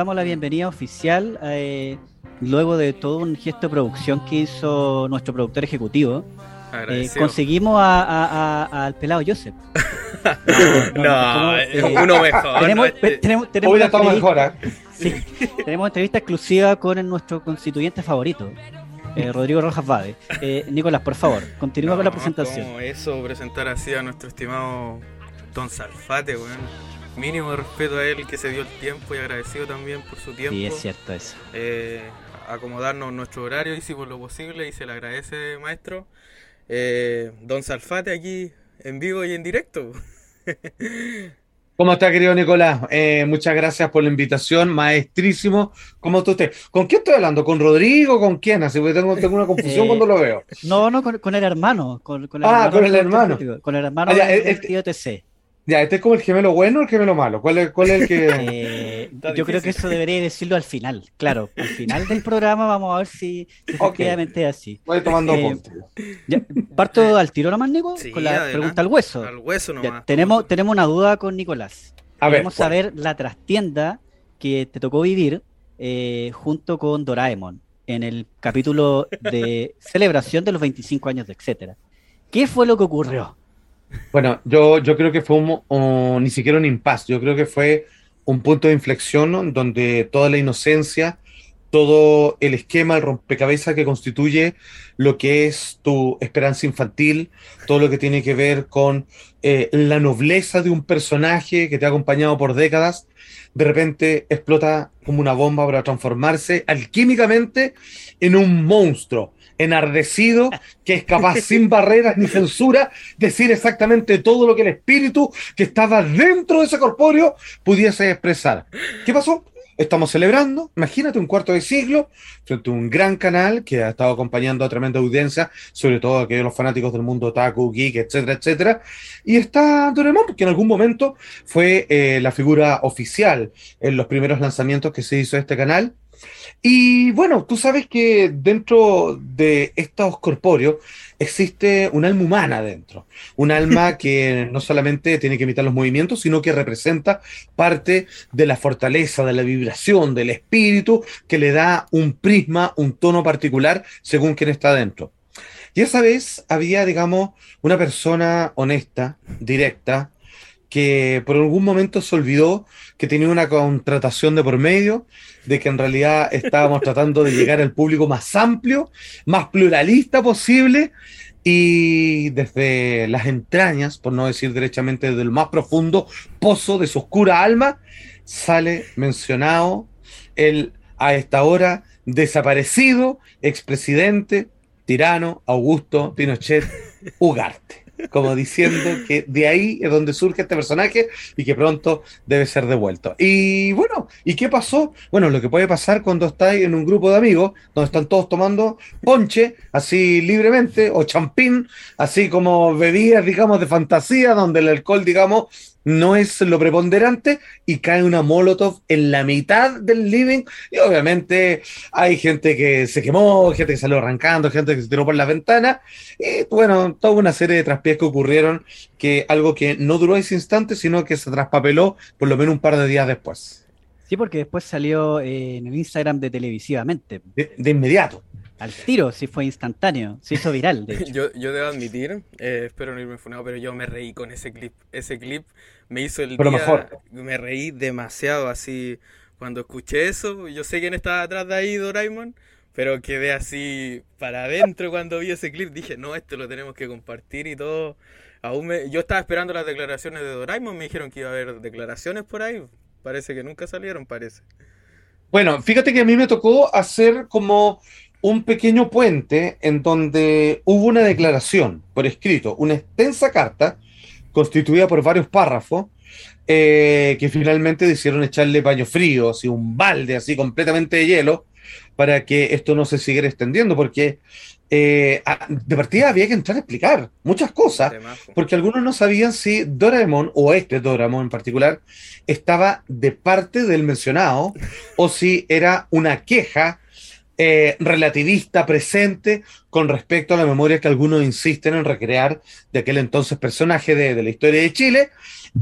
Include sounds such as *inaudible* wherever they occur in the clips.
Damos la bienvenida oficial eh, luego de todo un gesto de producción que hizo nuestro productor ejecutivo. eh, conseguimos a- a- a- al pelado Joseph. *laughs* no, ¿cómo? eh, Eh, uno mejor. tenemos, ¿no? Este- tenemos, tenemos Hoy una mejor. Sí, tenemos entrevista exclusiva con nuestro constituyente favorito, eh, Rodrigo Rojas Bade. Eh, Nicolás, por favor, continúa con la No, presentación. ¿cómo eso, presentar así a nuestro estimado Don Salfate, weón. Mínimo de respeto a él que se dio el tiempo y agradecido también por su tiempo. Sí, es cierto eso. Eh, acomodarnos nuestro horario y si por lo posible y se le agradece, maestro. Eh, Don Salfate aquí en vivo y en directo. *laughs* ¿Cómo está, querido Nicolás? Eh, muchas gracias por la invitación, maestrísimo. ¿Cómo está usted? ¿Con quién estoy hablando? ¿Con Rodrigo? ¿Con quién? Así que tengo, tengo una *laughs* confusión Eh, cuando lo veo. No, no, con, con el hermano. Con, con el Ah, hermano con el hermano. Con el hermano Ah, ya, del, el- del el- tío TC. Ya, ¿este es como el gemelo bueno o el gemelo malo? ¿Cuál es, cuál es el que...? *laughs* Eh, yo creo que eso debería decirlo al final. Claro, al final del programa vamos a ver si, *laughs* si efectivamente es así. Voy tomando Eh. Ya, ¿Parto *laughs* al tiro nomás, Nico? Sí, con la adelante. pregunta al hueso. Al hueso Ya, nomás. tenemos, tenemos una duda con Nicolás. A ver, Queremos saber la trastienda que te tocó vivir eh, junto con Doraemon en el capítulo de celebración de los 25 años de etcétera. ¿Qué fue lo que ocurrió? Bueno, yo, yo creo que fue un, ni siquiera un impasse, yo creo que fue un punto de inflexión donde toda la inocencia, todo el esquema, el rompecabezas que constituye lo que es tu esperanza infantil, todo lo que tiene que ver con eh, la nobleza de un personaje que te ha acompañado por décadas, de repente explota como una bomba para transformarse alquímicamente en un monstruo enardecido que es capaz *laughs* sin barreras ni censura decir exactamente todo lo que el espíritu que estaba dentro de ese corpóreo pudiese expresar. ¿Qué pasó? Estamos celebrando, imagínate, un cuarto de siglo, frente a un gran canal que ha estado acompañando a tremenda audiencia, sobre todo aquellos los fanáticos del mundo otaku, geek, etcétera, etcétera. Y está Doraemon, que en algún momento fue eh, la figura oficial en los primeros lanzamientos que se hizo de este canal. Y bueno, tú sabes que dentro de estos corpóreos existe un alma humana dentro, un alma *laughs* que no solamente tiene que imitar los movimientos, sino que representa parte de la fortaleza, de la vibración, del espíritu, que le da un prisma, un tono particular según quien está dentro. Y esa vez había, digamos, una persona honesta, directa, que por algún momento se olvidó que tenía una contratación de por medio, de que en realidad estábamos *laughs* tratando de llegar al público más amplio, más pluralista posible, y desde las entrañas, por no decir derechamente desde el más profundo pozo de su oscura alma, sale mencionado el a esta hora desaparecido expresidente tirano Augusto Pinochet Ugarte como diciendo que de ahí es donde surge este personaje y que pronto debe ser devuelto. Y bueno, ¿y qué pasó? Bueno, lo que puede pasar cuando estáis en un grupo de amigos, donde están todos tomando ponche, así libremente, o champín, así como bebidas, digamos, de fantasía, donde el alcohol, digamos, no es lo preponderante, y cae una molotov en la mitad del living, y obviamente hay gente que se quemó, gente que salió arrancando, gente que se tiró por la ventana, y bueno, toda una serie de traspiés que ocurrieron, que algo que no duró ese instante, sino que se traspapeló por lo menos un par de días después. Sí, porque después salió eh, en el Instagram de televisivamente. De, de inmediato. Al tiro, sí fue instantáneo. Se hizo viral, de *laughs* hecho. Yo, yo debo admitir, eh, espero no irme funado, pero yo me reí con ese clip. Ese clip me hizo el Pero día. mejor. Me reí demasiado así. Cuando escuché eso, yo sé quién estaba atrás de ahí, Doraemon, pero quedé así para adentro cuando vi ese clip. Dije, no, esto lo tenemos que compartir y todo. Aún me- yo estaba esperando las declaraciones de Doraemon, me dijeron que iba a haber declaraciones por ahí. Parece que nunca salieron, parece. Bueno, fíjate que a mí me tocó hacer como un pequeño puente en donde hubo una declaración por escrito, una extensa carta constituida por varios párrafos eh, que finalmente decidieron echarle paño frío, así un balde así completamente de hielo para que esto no se siguiera extendiendo, porque eh, a- de partida había que entrar a explicar muchas cosas. Porque algunos no sabían si Doraemon, o este Doraemon en particular, estaba de parte del mencionado, o si era una queja eh, relativista presente con respecto a la memoria que algunos insisten en recrear de aquel entonces personaje de, la historia de Chile,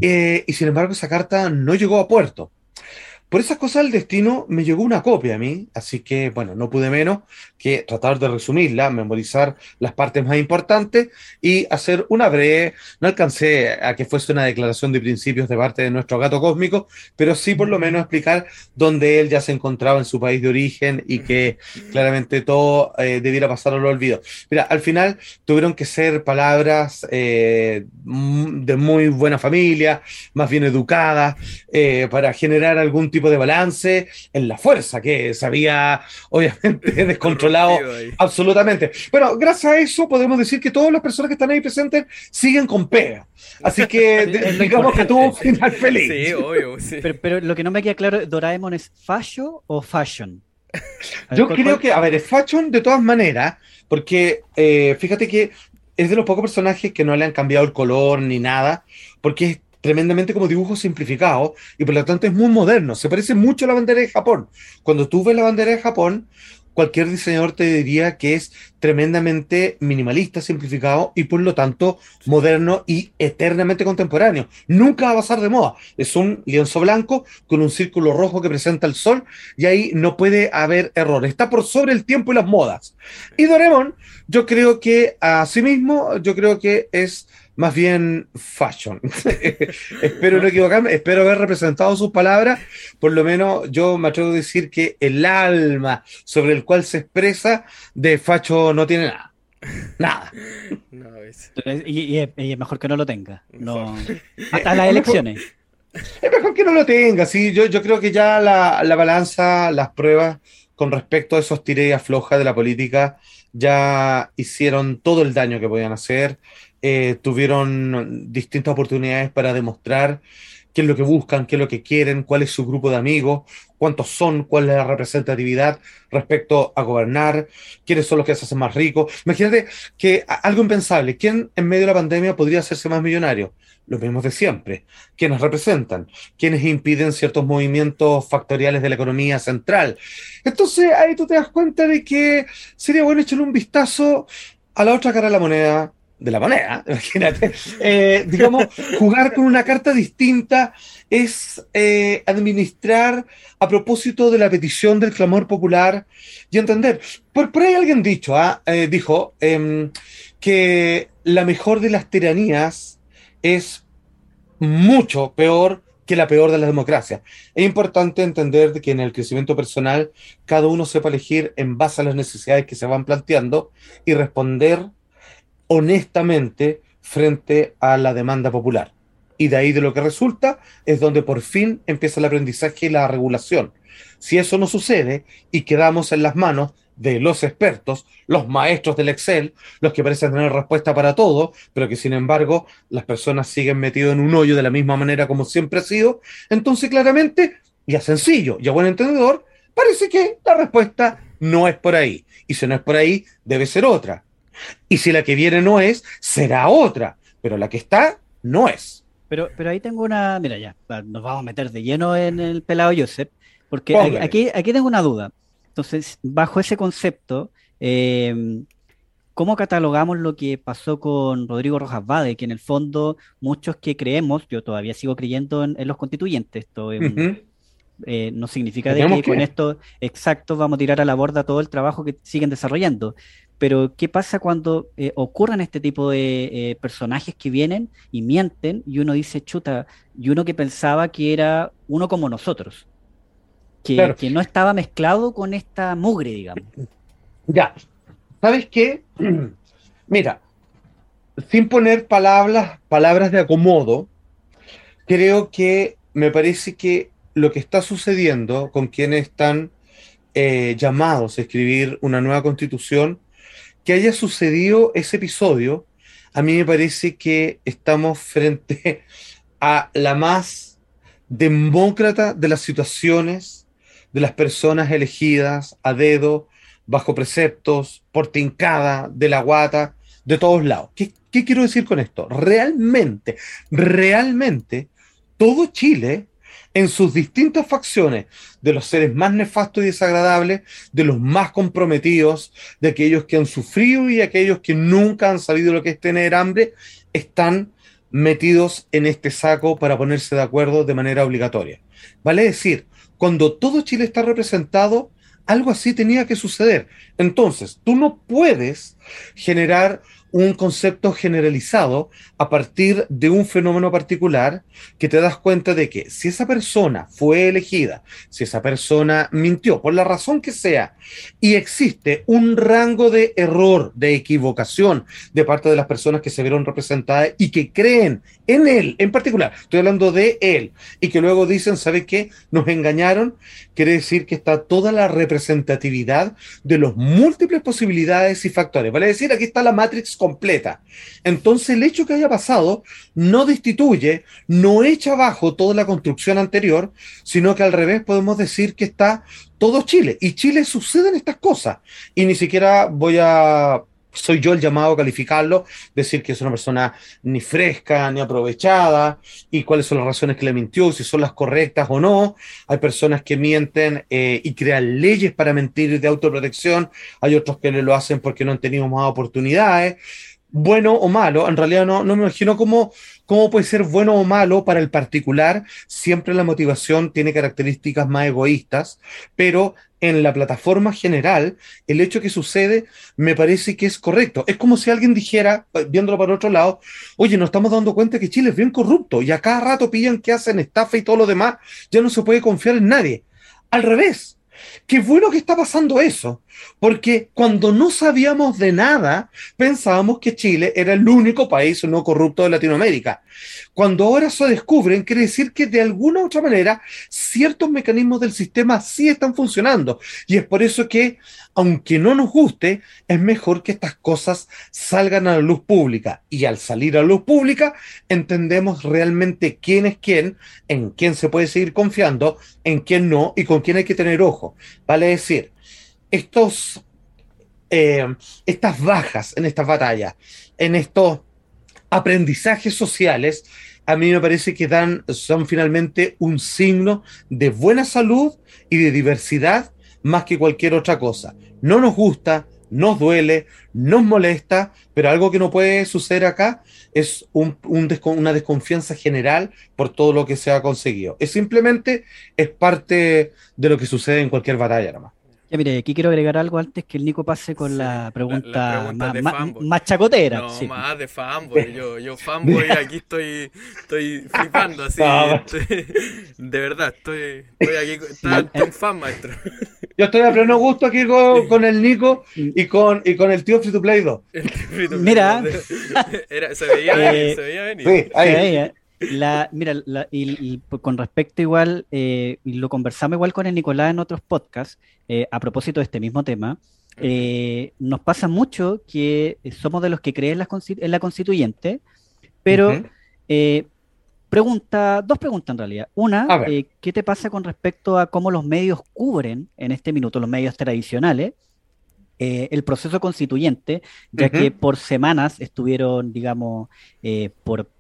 eh, y sin embargo esa carta no llegó a puerto. Por esas cosas del destino me llegó una copia a mí, así que bueno, no pude menos que tratar de resumirla, memorizar las partes más importantes y hacer una breve, no alcancé a que fuese una declaración de principios de parte de nuestro gato cósmico, pero sí por lo menos explicar dónde él ya se encontraba en su país de origen y que claramente todo eh, debiera pasar al olvido. Mira, al final tuvieron que ser palabras eh, de muy buena familia, más bien educadas, eh, para generar algún tipo de balance en la fuerza que se había obviamente *laughs* descontrolado Ahí. absolutamente. Bueno, gracias a eso podemos decir que todas las personas que están ahí presentes siguen con pega. Así que *laughs* digamos que tuvo un final feliz. Sí, obvio, sí. Pero, pero lo que no me queda claro, ¿Doraemon es fascio o fashion? Ver, Yo ¿cuál- creo cuál- que, a ver, es fashion de todas maneras, porque eh, fíjate que es de los pocos personajes que no le han cambiado el color ni nada, porque es tremendamente como dibujo simplificado y por lo tanto es muy moderno. Se parece mucho a la bandera de Japón. Cuando tú ves la bandera de Japón, cualquier diseñador te diría que es tremendamente minimalista, simplificado y por lo tanto moderno y eternamente contemporáneo. Nunca va a pasar de moda. Es un lienzo blanco con un círculo rojo que presenta el sol y ahí no puede haber error. Está por sobre el tiempo y las modas. Y Doraemon, yo creo que asimismo, yo creo que es más bien fashion. *laughs* espero no equivocarme, espero haber representado sus palabras. Por lo menos yo me atrevo a decir que el alma sobre el cual se expresa de facho no tiene nada. Nada. No, es- Y, y es, y es mejor que no lo tenga. No, hasta las elecciones. Es mejor que no lo tenga, sí. Yo, yo creo que ya la, la balanza, las pruebas con respecto a esos tire y afloja de la política ya hicieron todo el daño que podían hacer. Eh, tuvieron distintas oportunidades para demostrar qué es lo que buscan, qué es lo que quieren, cuál es su grupo de amigos, cuántos son, cuál es la representatividad respecto a gobernar, quiénes son los que se hacen más ricos. Imagínate que algo impensable, ¿quién en medio de la pandemia podría hacerse más millonario? Los mismos de siempre. ¿Quiénes representan? ¿Quiénes impiden ciertos movimientos factoriales de la economía central? Entonces ahí tú te das cuenta de que sería bueno echarle un vistazo a la otra cara de la moneda, de la moneda, *laughs* imagínate. Eh, digamos, jugar con una carta distinta es eh, administrar a propósito de la petición del clamor popular y entender. Por, por ahí alguien dicho, ah, eh, dijo em, que la mejor de las tiranías es mucho peor que la peor de las democracias. Es importante entender de que en el crecimiento personal cada uno sepa elegir en base a las necesidades que se van planteando y responder honestamente frente a la demanda popular. Y de ahí de lo que resulta es donde por fin empieza el aprendizaje y la regulación. Si eso no sucede y quedamos en las manos de los expertos, los maestros del Excel, los que parecen tener respuesta para todo, pero que sin embargo las personas siguen metidos en un hoyo de la misma manera como siempre ha sido, entonces claramente, y a sencillo y a buen entendedor, parece que la respuesta no es por ahí. Y si no es por ahí, debe ser otra. Y si la que viene no es, será otra. Pero la que está, no es. Pero, pero ahí tengo una. Mira, ya, nos vamos a meter de lleno en el pelado Joseph, porque Póngale. aquí, aquí tengo una duda. Entonces, bajo ese concepto, eh, ¿cómo catalogamos lo que pasó con Rodrigo Rojas Vade? Que en el fondo, muchos que creemos, yo todavía sigo creyendo en, en los constituyentes, esto es Ujú. Eh, no significa de Tenemos que, con que. esto exacto vamos a tirar a la borda todo el trabajo que siguen desarrollando. Pero, ¿qué pasa cuando eh, ocurren este tipo de eh, personajes que vienen y mienten y uno dice, chuta, y uno que pensaba que era uno como nosotros, que, Claro. que no estaba mezclado con esta mugre, digamos. Ya, ¿sabes qué? *clears throat* Mira, sin poner palabras, palabras de acomodo, creo que me parece que lo que está sucediendo con quienes están eh, llamados a escribir una nueva constitución, que haya sucedido ese episodio, a mí me parece que estamos frente *laughs* a la más demócrata de las situaciones de las personas elegidas a dedo, bajo preceptos, por tincada, de la guata, de todos lados. ¿Qué, qué quiero decir con esto? Realmente, realmente, todo Chile, en sus distintas facciones, de los seres más nefastos y desagradables, de los más comprometidos, de aquellos que han sufrido y aquellos que nunca han sabido lo que es tener hambre, están metidos en este saco para ponerse de acuerdo de manera obligatoria. Vale decir, cuando todo Chile está representado, algo así tenía que suceder. Entonces, tú no puedes generar un concepto generalizado a partir de un fenómeno particular que te das cuenta de que si esa persona fue elegida, si esa persona mintió, por la razón que sea, y existe un rango de error, de equivocación de parte de las personas que se vieron representadas y que creen en él en particular, estoy hablando de él, y que luego dicen, ¿sabe qué? Nos engañaron, quiere decir que está toda la representatividad de los múltiples posibilidades y factores. Vale decir, aquí está la Matrix completa. Entonces, el hecho que haya pasado no destituye, no echa abajo toda la construcción anterior, sino que al revés podemos decir que está todo Chile. Y Chile suceden estas cosas. Y ni siquiera voy a soy yo el llamado a calificarlo, decir que es una persona ni fresca, ni aprovechada, y cuáles son las razones que le mintió, si son las correctas o no. Hay personas que mienten eh, y crean leyes para mentir de autoprotección, hay otros que lo hacen porque no han tenido más oportunidades. Bueno o malo, en realidad no, no me imagino cómo, cómo puede ser bueno o malo para el particular. Siempre la motivación tiene características más egoístas, pero en la plataforma general, el hecho que sucede me parece que es correcto. Es como si alguien dijera, eh, viéndolo para otro lado, oye, nos estamos dando cuenta que Chile es bien corrupto y a cada rato pillan que hacen estafa y todo lo demás, ya no se puede confiar en nadie. Al revés. Qué bueno que está pasando eso, porque cuando no sabíamos de nada, pensábamos que Chile era el único país no corrupto de Latinoamérica. Cuando ahora se descubren, quiere decir que de alguna u otra manera ciertos mecanismos del sistema sí están funcionando. Y es por eso que, aunque no nos guste, es mejor que estas cosas salgan a la luz pública. Y al salir a la luz pública, entendemos realmente quién es quién, en quién se puede seguir confiando, en quién no y con quién hay que tener ojo. Vale decir, estos, eh, estas bajas en estas batallas, en estos aprendizajes sociales, a mí me parece que dan, son finalmente un signo de buena salud y de diversidad más que cualquier otra cosa. No nos gusta, nos duele, nos molesta, pero algo que no puede suceder acá es una desconfianza general por todo lo que se ha conseguido. Es simplemente, es parte de lo que sucede en cualquier batalla nomás. Ya mire, aquí quiero agregar algo antes que el Nico pase con Sí, la pregunta la pregunta más, de más- fanboy. más chacotera. No, sí. más de fanboy. Yo, yo fanboy, *laughs* aquí estoy, estoy flipando así. No, estoy- de verdad, estoy, estoy aquí. Está, estoy un fan, maestro. Yo estoy a pleno gusto aquí con, con el Nico y con, y con el tío Free to Play 2. Mira. Era, se veía *laughs* Eh, venir, se veía venir. Sí, ahí. Sí, eh. La, mira, la- y, con respecto igual, eh, y lo conversamos igual con el Nicolás en otros podcasts, eh, a propósito de este mismo tema, eh, nos pasa mucho que somos de los que creen en la, consti- en la constituyente, pero eh, pregunta, dos preguntas en realidad. Una, eh, ¿qué te pasa con respecto a cómo los medios cubren en este minuto, los medios tradicionales, eh, el proceso constituyente, ya que por semanas estuvieron, digamos, eh, por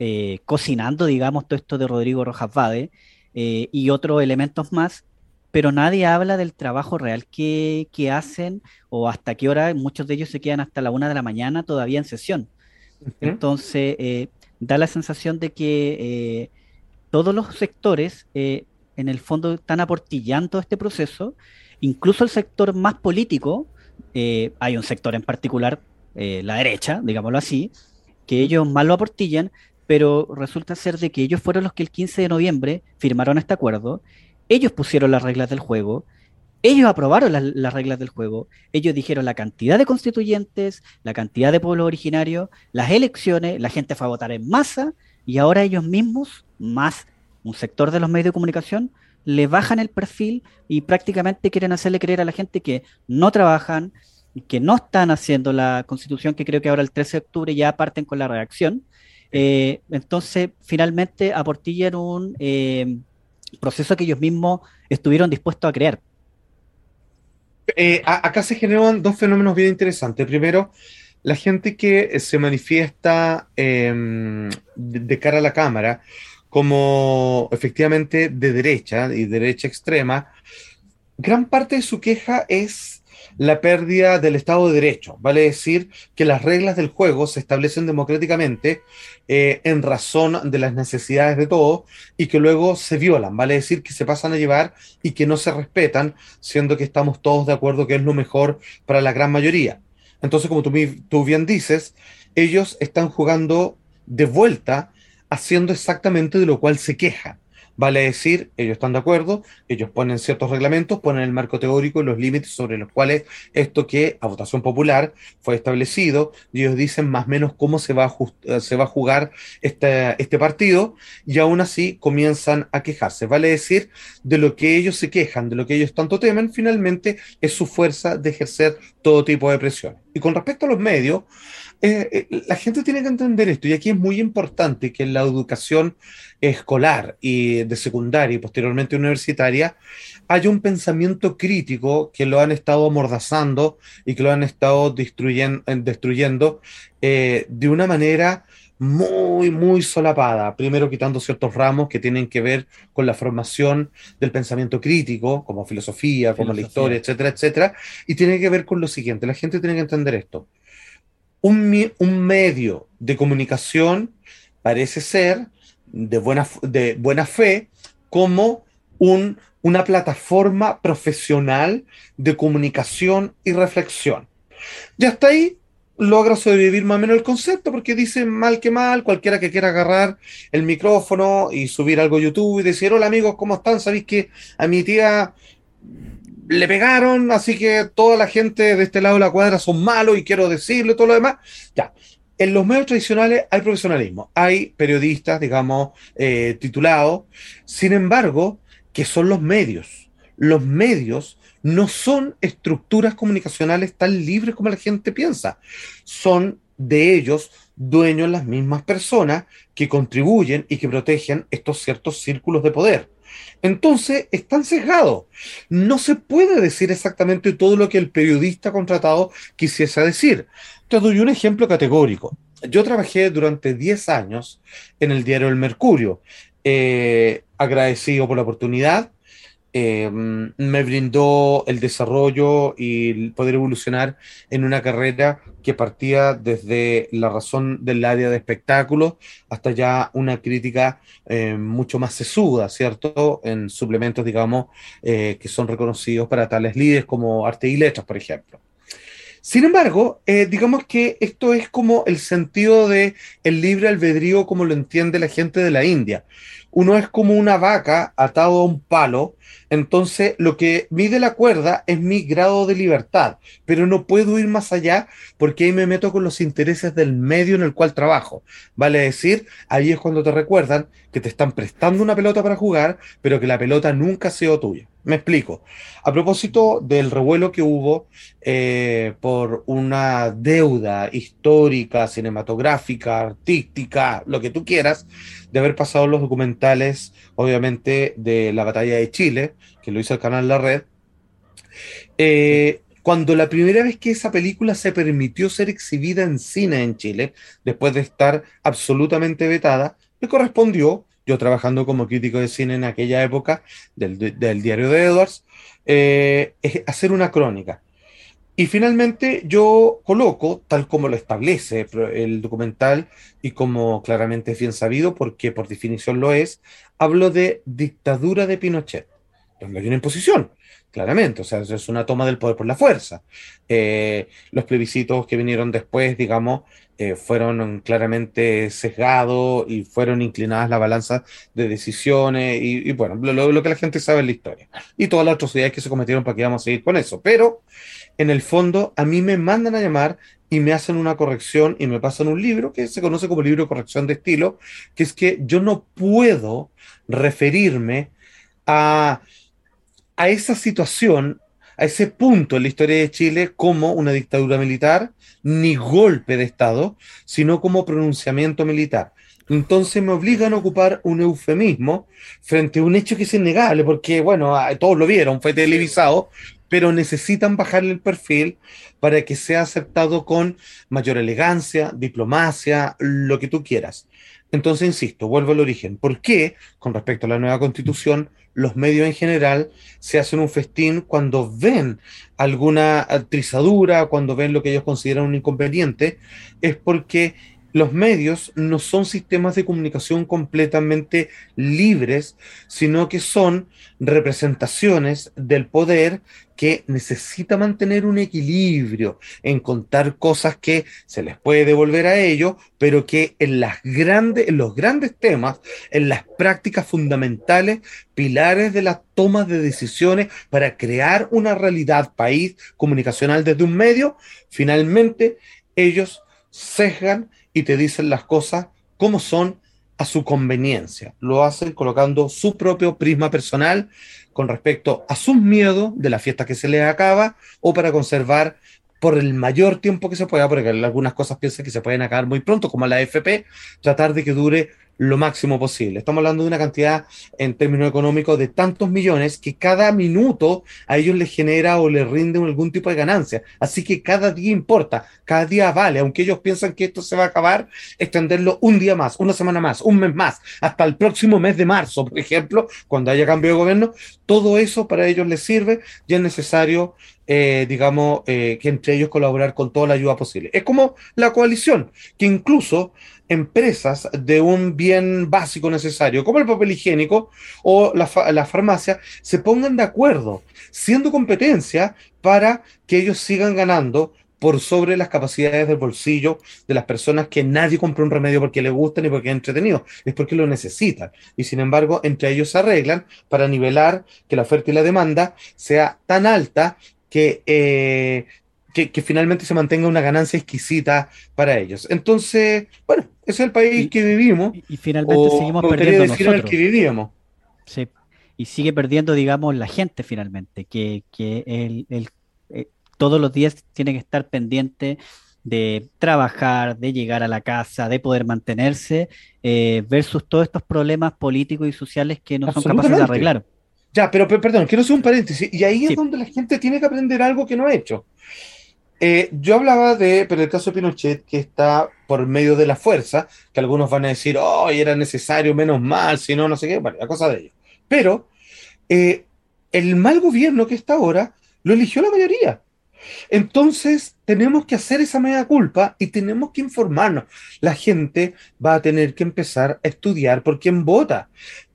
eh, cocinando, digamos, todo esto de Rodrigo Rojas Vade eh, y otros elementos más, pero nadie habla del trabajo real que, que hacen o hasta qué hora, muchos de ellos se quedan hasta la una de la mañana todavía en sesión. Entonces, eh, da la sensación de que todos los sectores en el fondo están aportillando este proceso. Incluso el sector más político, hay un sector en particular, la derecha, digámoslo así, que ellos más lo aportillan, pero resulta ser de que ellos fueron los que el 15 de noviembre firmaron este acuerdo, ellos pusieron las reglas del juego, ellos aprobaron las, las reglas del juego, ellos dijeron la cantidad de constituyentes, la cantidad de pueblos originarios, las elecciones, la gente fue a votar en masa y ahora ellos mismos, más un sector de los medios de comunicación, le bajan el perfil y prácticamente quieren hacerle creer a la gente que no trabajan, que no están haciendo la constitución, que creo que ahora el 13 de octubre ya parten con la reacción. Eh, entonces, finalmente aportillan un eh, proceso que ellos mismos estuvieron dispuestos a crear. Eh, acá se generan dos fenómenos bien interesantes. Primero, la gente que se manifiesta em, de, de cara a la cámara como efectivamente de derecha y derecha extrema, gran parte de su queja es la pérdida del Estado de Derecho. Vale decir que las reglas del juego se establecen democráticamente eh, en razón de las necesidades de todos y que luego se violan. Vale decir que se pasan a llevar y que no se respetan, siendo que estamos todos de acuerdo que es lo mejor para la gran mayoría. Entonces, como tú, tú bien dices, ellos están jugando de vuelta haciendo exactamente de lo cual se quejan. Vale decir, ellos están de acuerdo, ellos ponen ciertos reglamentos, ponen el marco teórico y los límites sobre los cuales esto que a votación popular fue establecido, y ellos dicen más o menos cómo se va a, eh, se va a jugar este, este partido, y aún así comienzan a quejarse. Vale decir, de lo que ellos se quejan, de lo que ellos tanto temen, finalmente es su fuerza de ejercer todo tipo de presión. Y con respecto a los medios, eh, eh, la gente tiene que entender esto, y aquí es muy importante que en la educación escolar y de secundaria y posteriormente universitaria haya un pensamiento crítico que lo han estado amordazando y que lo han estado destruyen- eh, destruyendo eh, de una manera muy, muy solapada. Primero quitando ciertos ramos que tienen que ver con la formación del pensamiento crítico, como filosofía, como la historia, etcétera, etcétera, y tiene que ver con lo siguiente, la gente tiene que entender esto. Un, un medio de comunicación parece ser de buena, de buena fe como un, una plataforma profesional de comunicación y reflexión. Y hasta ahí logra sobrevivir más o menos el concepto, porque dice mal que mal, cualquiera que quiera agarrar el micrófono y subir algo a YouTube y decir, hola amigos, ¿cómo están? Sabéis que a mi tía le pegaron, así que toda la gente de este lado de la cuadra son malos y quiero decirle todo lo demás. Ya, en los medios tradicionales hay profesionalismo, hay periodistas, digamos, eh, titulados, sin embargo, que son los medios. Los medios no son estructuras comunicacionales tan libres como la gente piensa. Son de ellos dueños las mismas personas que contribuyen y que protegen estos ciertos círculos de poder. Entonces, están sesgados. No se puede decir exactamente todo lo que el periodista contratado quisiese decir. Te doy un ejemplo categórico. Yo trabajé durante 10 años en el diario El Mercurio, eh, agradecido por la oportunidad. Eh, me brindó el desarrollo y poder evolucionar en una carrera que partía desde la razón del área de espectáculos hasta ya una crítica eh, mucho más sesuda, ¿cierto? En suplementos, digamos, eh, que son reconocidos para tales líderes como Arte y Letras, por ejemplo. Sin embargo, eh, digamos que esto es como el sentido de el libre albedrío como lo entiende la gente de la India. Uno es como una vaca atado a un palo, entonces lo que mide la cuerda es mi grado de libertad, pero no puedo ir más allá porque ahí me meto con los intereses del medio en el cual trabajo. Vale decir, ahí es cuando te recuerdan que te están prestando una pelota para jugar, pero que la pelota nunca ha sido tuya. Me explico. A propósito del revuelo que hubo eh, por una deuda histórica, cinematográfica, artística, lo que tú quieras, de haber pasado los documentales, obviamente, de la batalla de Chile, que lo hizo el canal La Red. Eh, cuando la primera vez que esa película se permitió ser exhibida en cine en Chile, después de estar absolutamente vetada, me correspondió, yo trabajando como crítico de cine en aquella época del, diario de Edwards, eh, hacer una crónica. Y finalmente yo coloco, tal como lo establece el documental y como claramente es bien sabido, porque por definición lo es, hablo de dictadura de Pinochet, donde hay una imposición, claramente, o sea, es una toma del poder por la fuerza. Eh, los plebiscitos que vinieron después, digamos, eh, fueron claramente sesgados y fueron inclinadas la balanza de decisiones y, bueno, lo, que la gente sabe en la historia. Y todas las atrocidades que se cometieron para que íbamos a seguir con eso. Pero en el fondo a mí me mandan a llamar y me hacen una corrección y me pasan un libro que se conoce como libro de corrección de estilo, que es que yo no puedo referirme a, a esa situación, a ese punto en la historia de Chile como una dictadura militar, ni golpe de Estado, sino como pronunciamiento militar. Entonces me obligan a ocupar un eufemismo frente a un hecho que es innegable, porque, bueno, todos lo vieron, fue televisado, pero necesitan bajarle el perfil para que sea aceptado con mayor elegancia, diplomacia, lo que tú quieras. Entonces, insisto, vuelvo al origen. ¿Por qué, con respecto a la nueva constitución, los medios en general se hacen un festín cuando ven alguna trizadura, cuando ven lo que ellos consideran un inconveniente? Es porque los medios no son sistemas de comunicación completamente libres, sino que son representaciones del poder que necesita mantener un equilibrio en contar cosas que se les puede devolver a ellos, pero que en, las grandes, en los grandes temas, en las prácticas fundamentales, pilares de las tomas de decisiones para crear una realidad país comunicacional desde un medio, finalmente ellos sesgan y te dicen las cosas como son a su conveniencia. Lo hacen colocando su propio prisma personal con respecto a sus miedos de la fiesta que se les acaba o para conservar por el mayor tiempo que se pueda, porque algunas cosas piensan que se pueden acabar muy pronto, como la FP, tratar de que dure lo máximo posible. Estamos hablando de una cantidad en términos económicos de tantos millones que cada minuto a ellos les genera o les rinde algún tipo de ganancia. Así que cada día importa, cada día vale, aunque ellos piensan que esto se va a acabar, extenderlo un día más, una semana más, un mes más, hasta el próximo mes de marzo, por ejemplo, cuando haya cambio de gobierno, todo eso para ellos les sirve y es necesario eh, digamos, eh, que entre ellos colaborar con toda la ayuda posible. Es como la coalición, que incluso empresas de un bien básico necesario, como el papel higiénico o la, la farmacia, se pongan de acuerdo, siendo competencia para que ellos sigan ganando por sobre las capacidades del bolsillo de las personas que nadie compra un remedio porque le gusta ni porque es entretenido, es porque lo necesitan. Y sin embargo, entre ellos se arreglan para nivelar que la oferta y la demanda sea tan alta que eh, que, finalmente se mantenga una ganancia exquisita para ellos. Entonces, bueno, ese es el país que vivimos. Y, finalmente seguimos perdiendo nosotros. el que vivíamos. Sí. Y sigue perdiendo, digamos, la gente finalmente, que, que el, el, eh, todos los días tiene que estar pendiente de trabajar, de llegar a la casa, de poder mantenerse, eh, versus todos estos problemas políticos y sociales que no son capaces de arreglar. Ya, pero, perdón, quiero hacer un paréntesis. Y ahí es donde la gente tiene que aprender algo que no ha hecho. Eh, yo hablaba de, pero el caso de Pinochet, que está por medio de la fuerza, que algunos van a decir, oh, era necesario, menos mal, si no, no sé qué, bueno, la cosa de ellos. Pero eh, el mal gobierno que está ahora lo eligió la mayoría. Entonces, tenemos que hacer esa media culpa y tenemos que informarnos. La gente va a tener que empezar a estudiar por quién vota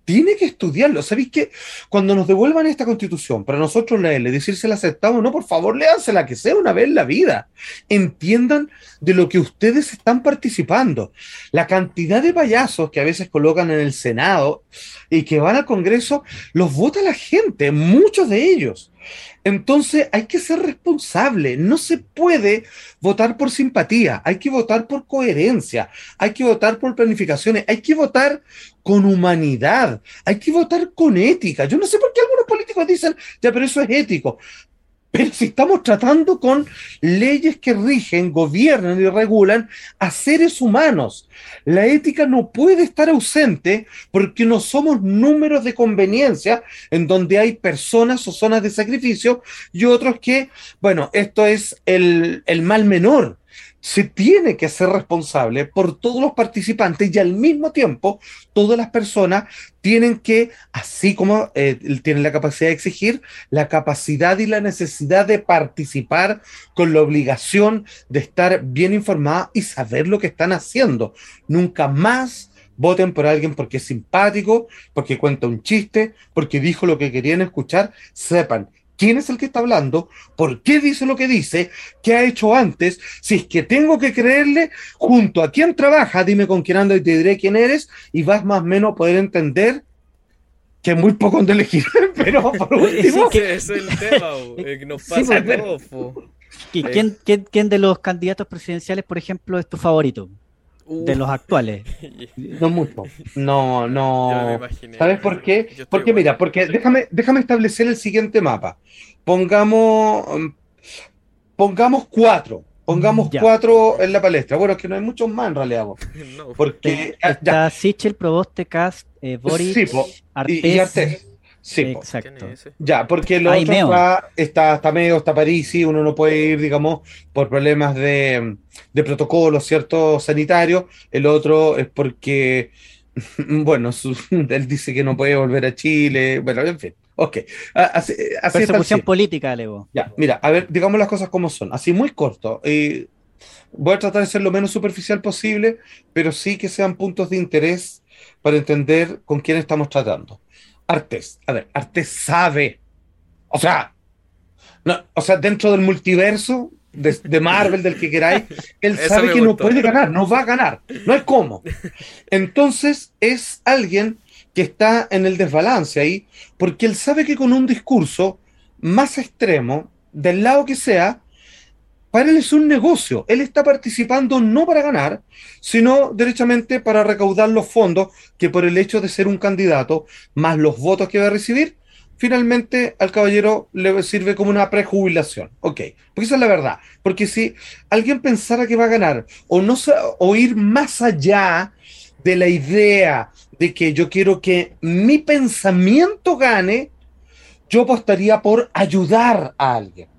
tiene que estudiarlo. ¿Sabéis que cuando nos devuelvan esta constitución, para nosotros leerle, decir si la aceptamos no, por favor, léansela, que sea una vez en la vida. Entiendan de lo que ustedes están participando. La cantidad de payasos que a veces colocan en el Senado y que van al Congreso, los vota la gente, muchos de ellos. Entonces hay que ser responsable. No se puede votar por simpatía, hay que votar por coherencia, hay que votar por planificaciones, hay que votar con humanidad, hay que votar con ética. Yo no sé por qué algunos políticos dicen, ya, pero eso es ético. Pero si estamos tratando con leyes que rigen, gobiernan y regulan a seres humanos, la ética no puede estar ausente porque no somos números de conveniencia en donde hay personas o zonas de sacrificio y otros que, bueno, esto es el, el mal menor se tiene que ser responsable por todos los participantes y al mismo tiempo todas las personas tienen que, así como eh, tienen la capacidad de exigir, la capacidad y la necesidad de participar con la obligación de estar bien informada y saber lo que están haciendo. Nunca más voten por alguien porque es simpático, porque cuenta un chiste, porque dijo lo que querían escuchar. Sepan, quién es el que está hablando, por qué dice lo que dice, qué ha hecho antes, si es que tengo que creerle, junto a quién trabaja, dime con quién anda y te diré quién eres, y vas más o menos a poder entender que es muy poco donde elegir, *laughs* pero por último... que ese es el tema, *laughs* eh, que nos pasa Sí, po. ¿Y ¿Quién, quién, quién de los candidatos presidenciales, por ejemplo, es tu favorito? Uh, De los actuales. *laughs* No mucho. No, no. *laughs* imaginé. ¿Sabes por qué? Porque igual. mira, porque déjame, déjame establecer el siguiente mapa. Pongamos, mm, pongamos cuatro. Pongamos Ya. cuatro en la palestra. Bueno, es que no hay muchos más en realidad. *laughs* No, Porque ya, Está Sichel, Proboste, Cast, eh, Boric, Sí, po. Artés. y, y Artés. Sí, po. ¿quién Exacto. Ya, porque lo Ay, otro está, está, está Meo, está Parisi, uno no puede ir, digamos, por problemas de, de protocolo, ¿cierto? Sanitario. El otro es porque, *laughs* bueno, su- *laughs* él dice que no puede volver a Chile. Bueno, en fin. Ok. Así, así está el Persecución política, Levo. Ya, mira, a ver, digamos las cosas como son. Así muy corto. Y voy a tratar de ser lo menos superficial posible, pero sí que sean puntos de interés para entender con quién estamos tratando. Artés, a ver, Artés sabe. O sea, no, o sea, dentro del multiverso de, de Marvel, del que queráis, *laughs* él sabe que no puede ganar, no va a ganar, no hay cómo. *laughs* Entonces es alguien que está en el desbalance ahí, porque él sabe que con un discurso más extremo, del lado que sea, para él es un negocio. Él está participando no para ganar, sino derechamente para recaudar los fondos que por el hecho de ser un candidato, más los votos que va a recibir, finalmente al caballero le sirve como una prejubilación. Ok, porque esa es la verdad. Porque si alguien pensara que va a ganar o, no, o ir más allá de la idea de que yo quiero que mi pensamiento gane, yo apostaría por ayudar a alguien.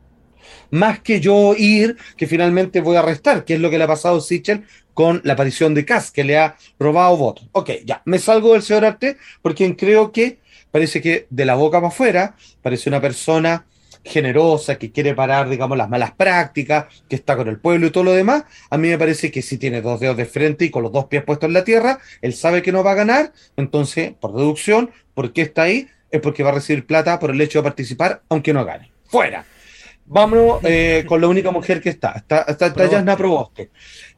Más que yo ir, que finalmente voy a restar, que es lo que le ha pasado a Sichel con la aparición de Kass, que le ha robado votos. Ok, ya, me salgo del señor Arte, porque creo que parece que de la boca para afuera, parece una persona generosa, que quiere parar, digamos, las malas prácticas, que está con el pueblo y todo lo demás. A mí me parece que si tiene dos dedos de frente y con los dos pies puestos en la tierra, él sabe que no va a ganar, entonces, por deducción, ¿por qué está ahí? Es porque va a recibir plata por el hecho de participar, aunque no gane. ¡Fuera! Vámonos *laughs* eh, con la única mujer que está. Está, está, está Proboste.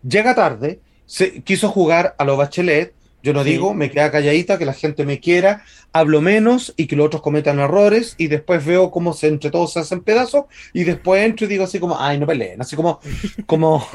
Llega tarde, se, quiso jugar a lo Bachelet. Yo no Sí. digo, me queda calladita, que la gente me quiera, hablo menos y que los otros cometan errores y después veo cómo se, entre todos se hacen pedazos y después entro y digo así como, ay, no peleen, así como, *laughs* como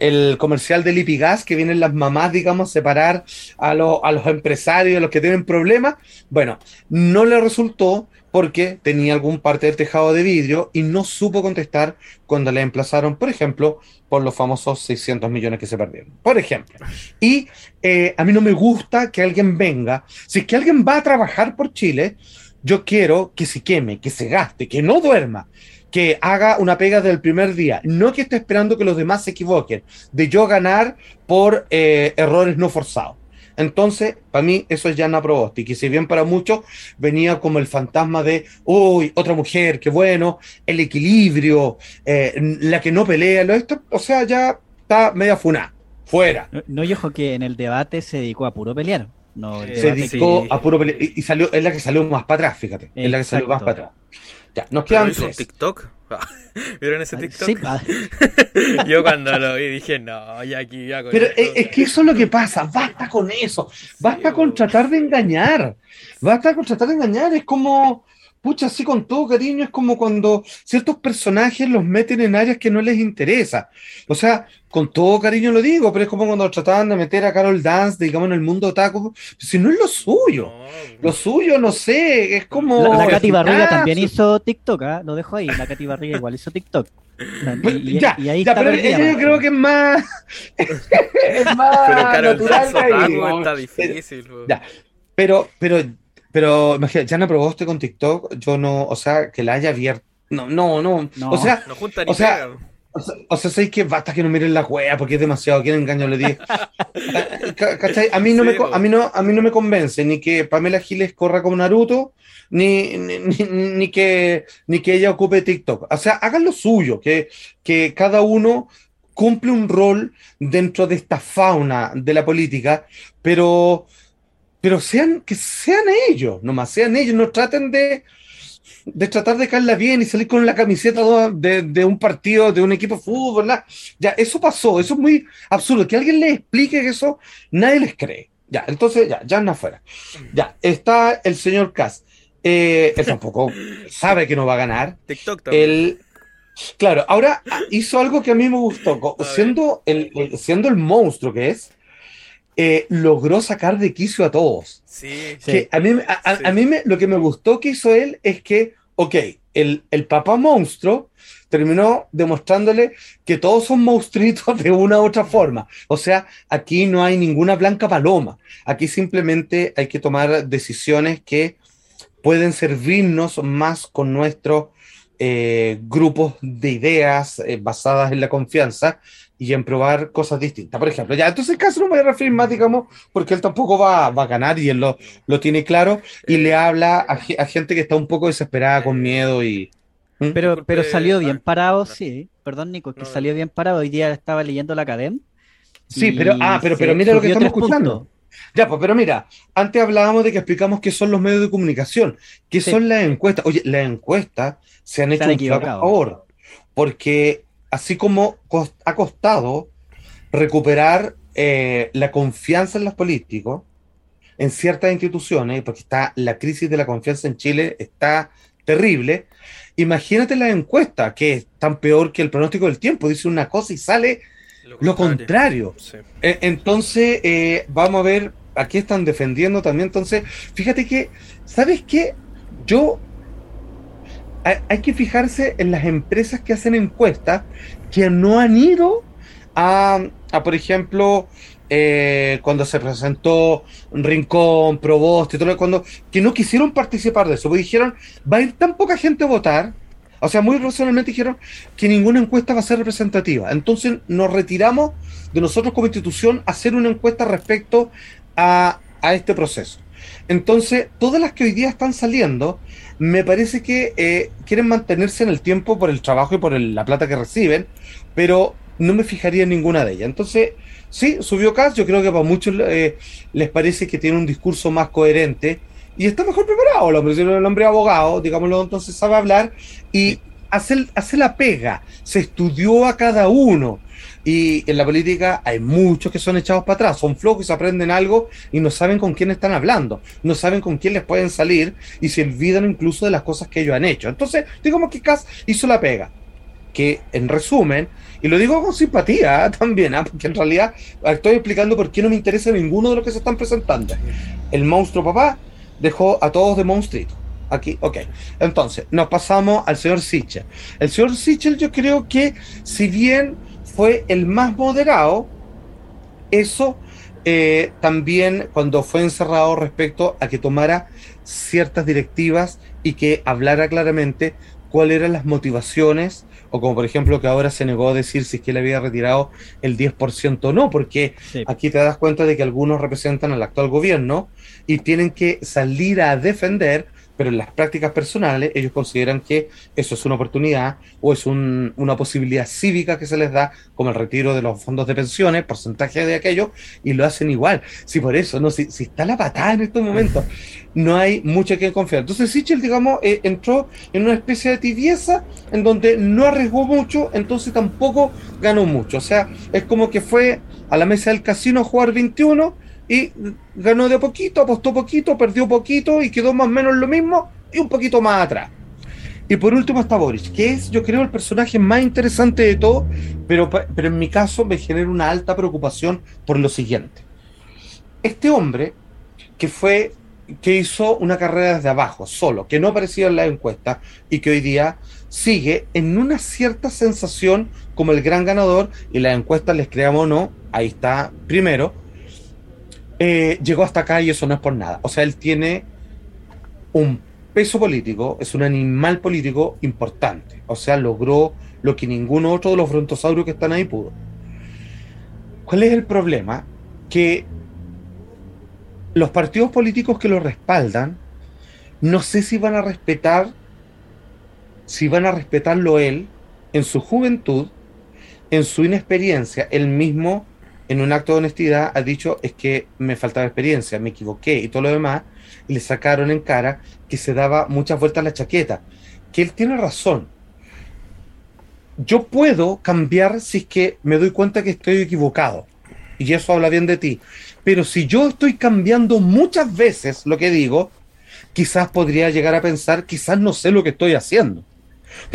el comercial de Lipigas que vienen las mamás, digamos, separar a, lo- a los empresarios, a los que tienen problemas. Bueno, no le resultó porque tenía algún parte del tejado de vidrio y no supo contestar cuando le emplazaron, por ejemplo, por los famosos 600 millones que se perdieron. Por ejemplo. Y eh, a mí no me gusta que alguien venga, si es que alguien va a trabajar por Chile, yo quiero que se queme, que se gaste, que no duerma, que haga una pega del primer día, no que esté esperando que los demás se equivoquen, de yo ganar por eh, errores no forzados. Entonces, para mí, eso es Yana Proboste, que si bien para muchos venía como el fantasma de, uy, otra mujer, qué bueno, el equilibrio, eh, la que no pelea, lo esto, o sea, ya está media funá, fuera. No, no, y ojo que en el debate se dedicó a puro pelear. No, Se dedicó a puro pelear, y, y salió, es la que salió más para atrás, fíjate, es la que salió más para atrás. Ya, nos ¿Pero quedan tres. TikTok? *laughs* ¿Vieron ese TikTok? Sí, *laughs* Yo cuando lo vi dije, no, ya aquí, ya con Pero esto". es, que eso es lo que pasa, basta con eso, basta Sí, con tratar de engañar, basta con tratar de engañar, es como, pucha, así con todo cariño, es como cuando ciertos personajes los meten en áreas que no les interesa. O sea, con todo cariño lo digo, pero es como cuando trataban de meter a Carol Dance, digamos, en el mundo otaku, si no es lo suyo. Lo suyo, no sé, es como... la, la Katy Barriga también hizo TikTok, ¿ah? lo dejo ahí. La Katy Barriga igual hizo TikTok. Pues, Y, ya, y ahí ya, está pero perdida, yo creo que es más... *laughs* es más Pero Carol natural Dance ahí, está difícil. Ya. Pero, pero, pero, imagínate, ya no probaste con TikTok, yo no, o sea, que la haya abierto. No, no, no. No. O sea, No junta ni O sea. O sea, o sea, ¿sabes que basta que no miren la wea porque es demasiado, quieren engaño le dije. *laughs* Ca- ¿Cachai? A mí, no Sí, me, a, mí no, a mí no me convence ni que Pamela Giles corra como Naruto, ni, ni, ni- ni que, ni que ella ocupe TikTok. O sea, hagan lo suyo, que, que cada uno cumple un rol dentro de esta fauna de la política, pero, pero sean, que sean ellos, nomás sean ellos, no traten de, de tratar de caerla bien y salir con la camiseta de, de un partido, de un equipo de fútbol. ¿verdad? Ya, eso pasó, eso es muy absurdo. Que alguien les explique que eso, nadie les cree. Ya, entonces, ya, ya anda afuera. Ya, está el señor Kass. Eh, él tampoco sabe que no va a ganar. TikTok también. Él, claro, ahora ah, hizo algo que a mí me gustó. Siendo el, el- siendo el monstruo que es, eh, logró sacar de quicio a todos. Sí, Sí. Que a mí, a, a- Sí. a mí me, lo que me gustó que hizo él es que, ok, el, el papá monstruo terminó demostrándole que todos son monstruitos *laughs* de una u otra forma. O sea, aquí no hay ninguna blanca paloma. Aquí simplemente hay que tomar decisiones que pueden servirnos más con nuestros eh, grupos de ideas eh, basadas en la confianza y en probar cosas distintas. Por ejemplo, ya, entonces caso no me voy a referir más, digamos, porque él tampoco va, va a ganar y él lo, lo tiene claro y le habla a, ge- a gente que está un poco desesperada, con miedo y... ¿Mm? Pero, pero salió bien parado, sí. Perdón, Nico, es que No, salió bien parado. Hoy día estaba leyendo la academia. Sí, pero, ah, pero, pero mira lo que estamos escuchando. puntos. Ya, pues, pero mira, antes hablábamos de que explicamos qué son los medios de comunicación, qué Sí. son las encuestas. Oye, las encuestas se han hecho han un favor, porque así como ha costado recuperar eh, la confianza en los políticos, en ciertas instituciones, porque está la crisis de la confianza en Chile, está terrible. Imagínate la encuesta, que es tan peor que el pronóstico del tiempo, dice una cosa y sale lo contrario. Sí. Eh, Entonces, eh, vamos a ver, aquí están defendiendo también. Entonces, fíjate que, ¿sabes qué? Yo, hay, que fijarse en las empresas que hacen encuestas que no han ido a, a, por ejemplo, eh, cuando se presentó Rincón, Provost y todo lo cuando, que no quisieron participar de eso, porque dijeron, va a ir tan poca gente a votar. O sea, muy racionalmente dijeron que ninguna encuesta va a ser representativa. Entonces nos retiramos de nosotros como institución a hacer una encuesta respecto a, a este proceso. Entonces, todas las que hoy día están saliendo, me parece que eh, quieren mantenerse en el tiempo por el trabajo y por el- la plata que reciben, pero no me fijaría en ninguna de ellas. Entonces, sí, subió Cas, yo creo que para muchos eh, les parece que tiene un discurso más coherente y está mejor preparado el hombre, el hombre abogado, digámoslo, entonces sabe hablar y hace, hace la pega, se estudió a cada uno. Y en la política hay muchos que son echados para atrás, son flojos aprenden algo y no saben con quién están hablando, no saben con quién les pueden salir y se olvidan incluso de las cosas que ellos han hecho. Entonces, digamos que Cas hizo la pega, que en resumen, y lo digo con simpatía ¿eh? *laughs* también, ¿ah? porque en realidad estoy explicando por qué no me interesa ninguno de los que se están presentando. El monstruo papá dejó a todos de monstruito. Aquí, ok. Entonces, nos pasamos al señor Sichel. El señor Sichel yo creo que si bien fue el más moderado, eso eh, también cuando fue encerrado respecto a que tomara ciertas directivas y que hablara claramente cuáles eran las motivaciones, o como por ejemplo que ahora se negó a decir si es que le había retirado el 10% o no, porque Sí. aquí te das cuenta de que algunos representan al actual gobierno y tienen que salir a defender, pero en las prácticas personales ellos consideran que eso es una oportunidad o es un- una posibilidad cívica que se les da, como el retiro de los fondos de pensiones, porcentaje de aquello, y lo hacen igual. Si por eso, no, si, si está la patada en estos momentos, no hay mucho que confiar. Entonces Sichel, digamos, eh, entró en una especie de tibieza en donde no arriesgó mucho, entonces tampoco ganó mucho. O sea, es como que fue a la mesa del casino a jugar 21 y ganó de poquito, apostó poquito, perdió poquito y quedó más o menos lo mismo y un poquito más atrás. Y por último está Boris, que es, yo creo, el personaje más interesante de todo, pero, pero en mi caso me genera una alta preocupación por lo siguiente. Este hombre, que fue, que hizo una carrera desde abajo, solo, que no aparecía en la encuesta y que hoy día sigue en una cierta sensación como el gran ganador, y las encuestas les creamos o no, ahí está primero, eh, llegó hasta acá y eso no es por nada. O sea, él tiene un peso político, es un animal político importante. O sea, logró lo que ningún otro de los brontosaurios que están ahí pudo. ¿Cuál es el problema? Que los partidos políticos que lo respaldan, no sé si van a respetar, si van a respetarlo él en su juventud, en su inexperiencia. Él mismo, en un acto de honestidad, ha dicho es que me faltaba experiencia, me equivoqué y todo lo demás, y le sacaron en cara que se daba muchas vueltas la chaqueta. Que él tiene razón. Yo puedo cambiar si es que me doy cuenta que estoy equivocado. Y eso habla bien de ti. Pero si yo estoy cambiando muchas veces lo que digo, quizás podría llegar a pensar, quizás no sé lo que estoy haciendo.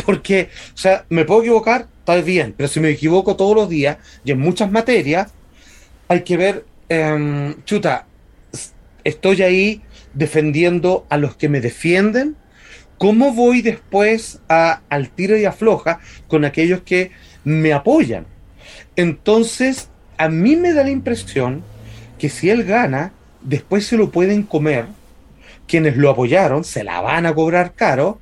Porque, o sea, me puedo equivocar, está bien, pero si me equivoco todos los días y en muchas materias, hay que ver, em, chuta, estoy ahí defendiendo a los que me defienden. ¿Cómo voy después a, al tiro y afloja con aquellos que me apoyan? Entonces, a mí me da la impresión que si él gana, después se lo pueden comer. Quienes lo apoyaron se la van a cobrar caro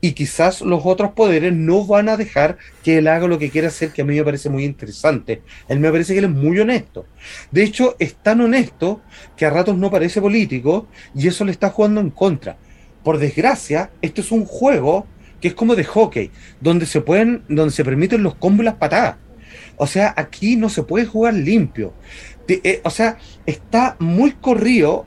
y quizás los otros poderes no van a dejar que él haga lo que quiera hacer, que a mí me parece muy interesante. Él me parece que él es muy honesto. De hecho, es tan honesto que a ratos no parece político y eso le está jugando en contra. Por desgracia, esto es un juego que es como de hockey, donde se pueden, donde se permiten los combos y las patadas. O sea, aquí no se puede jugar limpio. De- eh, o sea, está muy corrido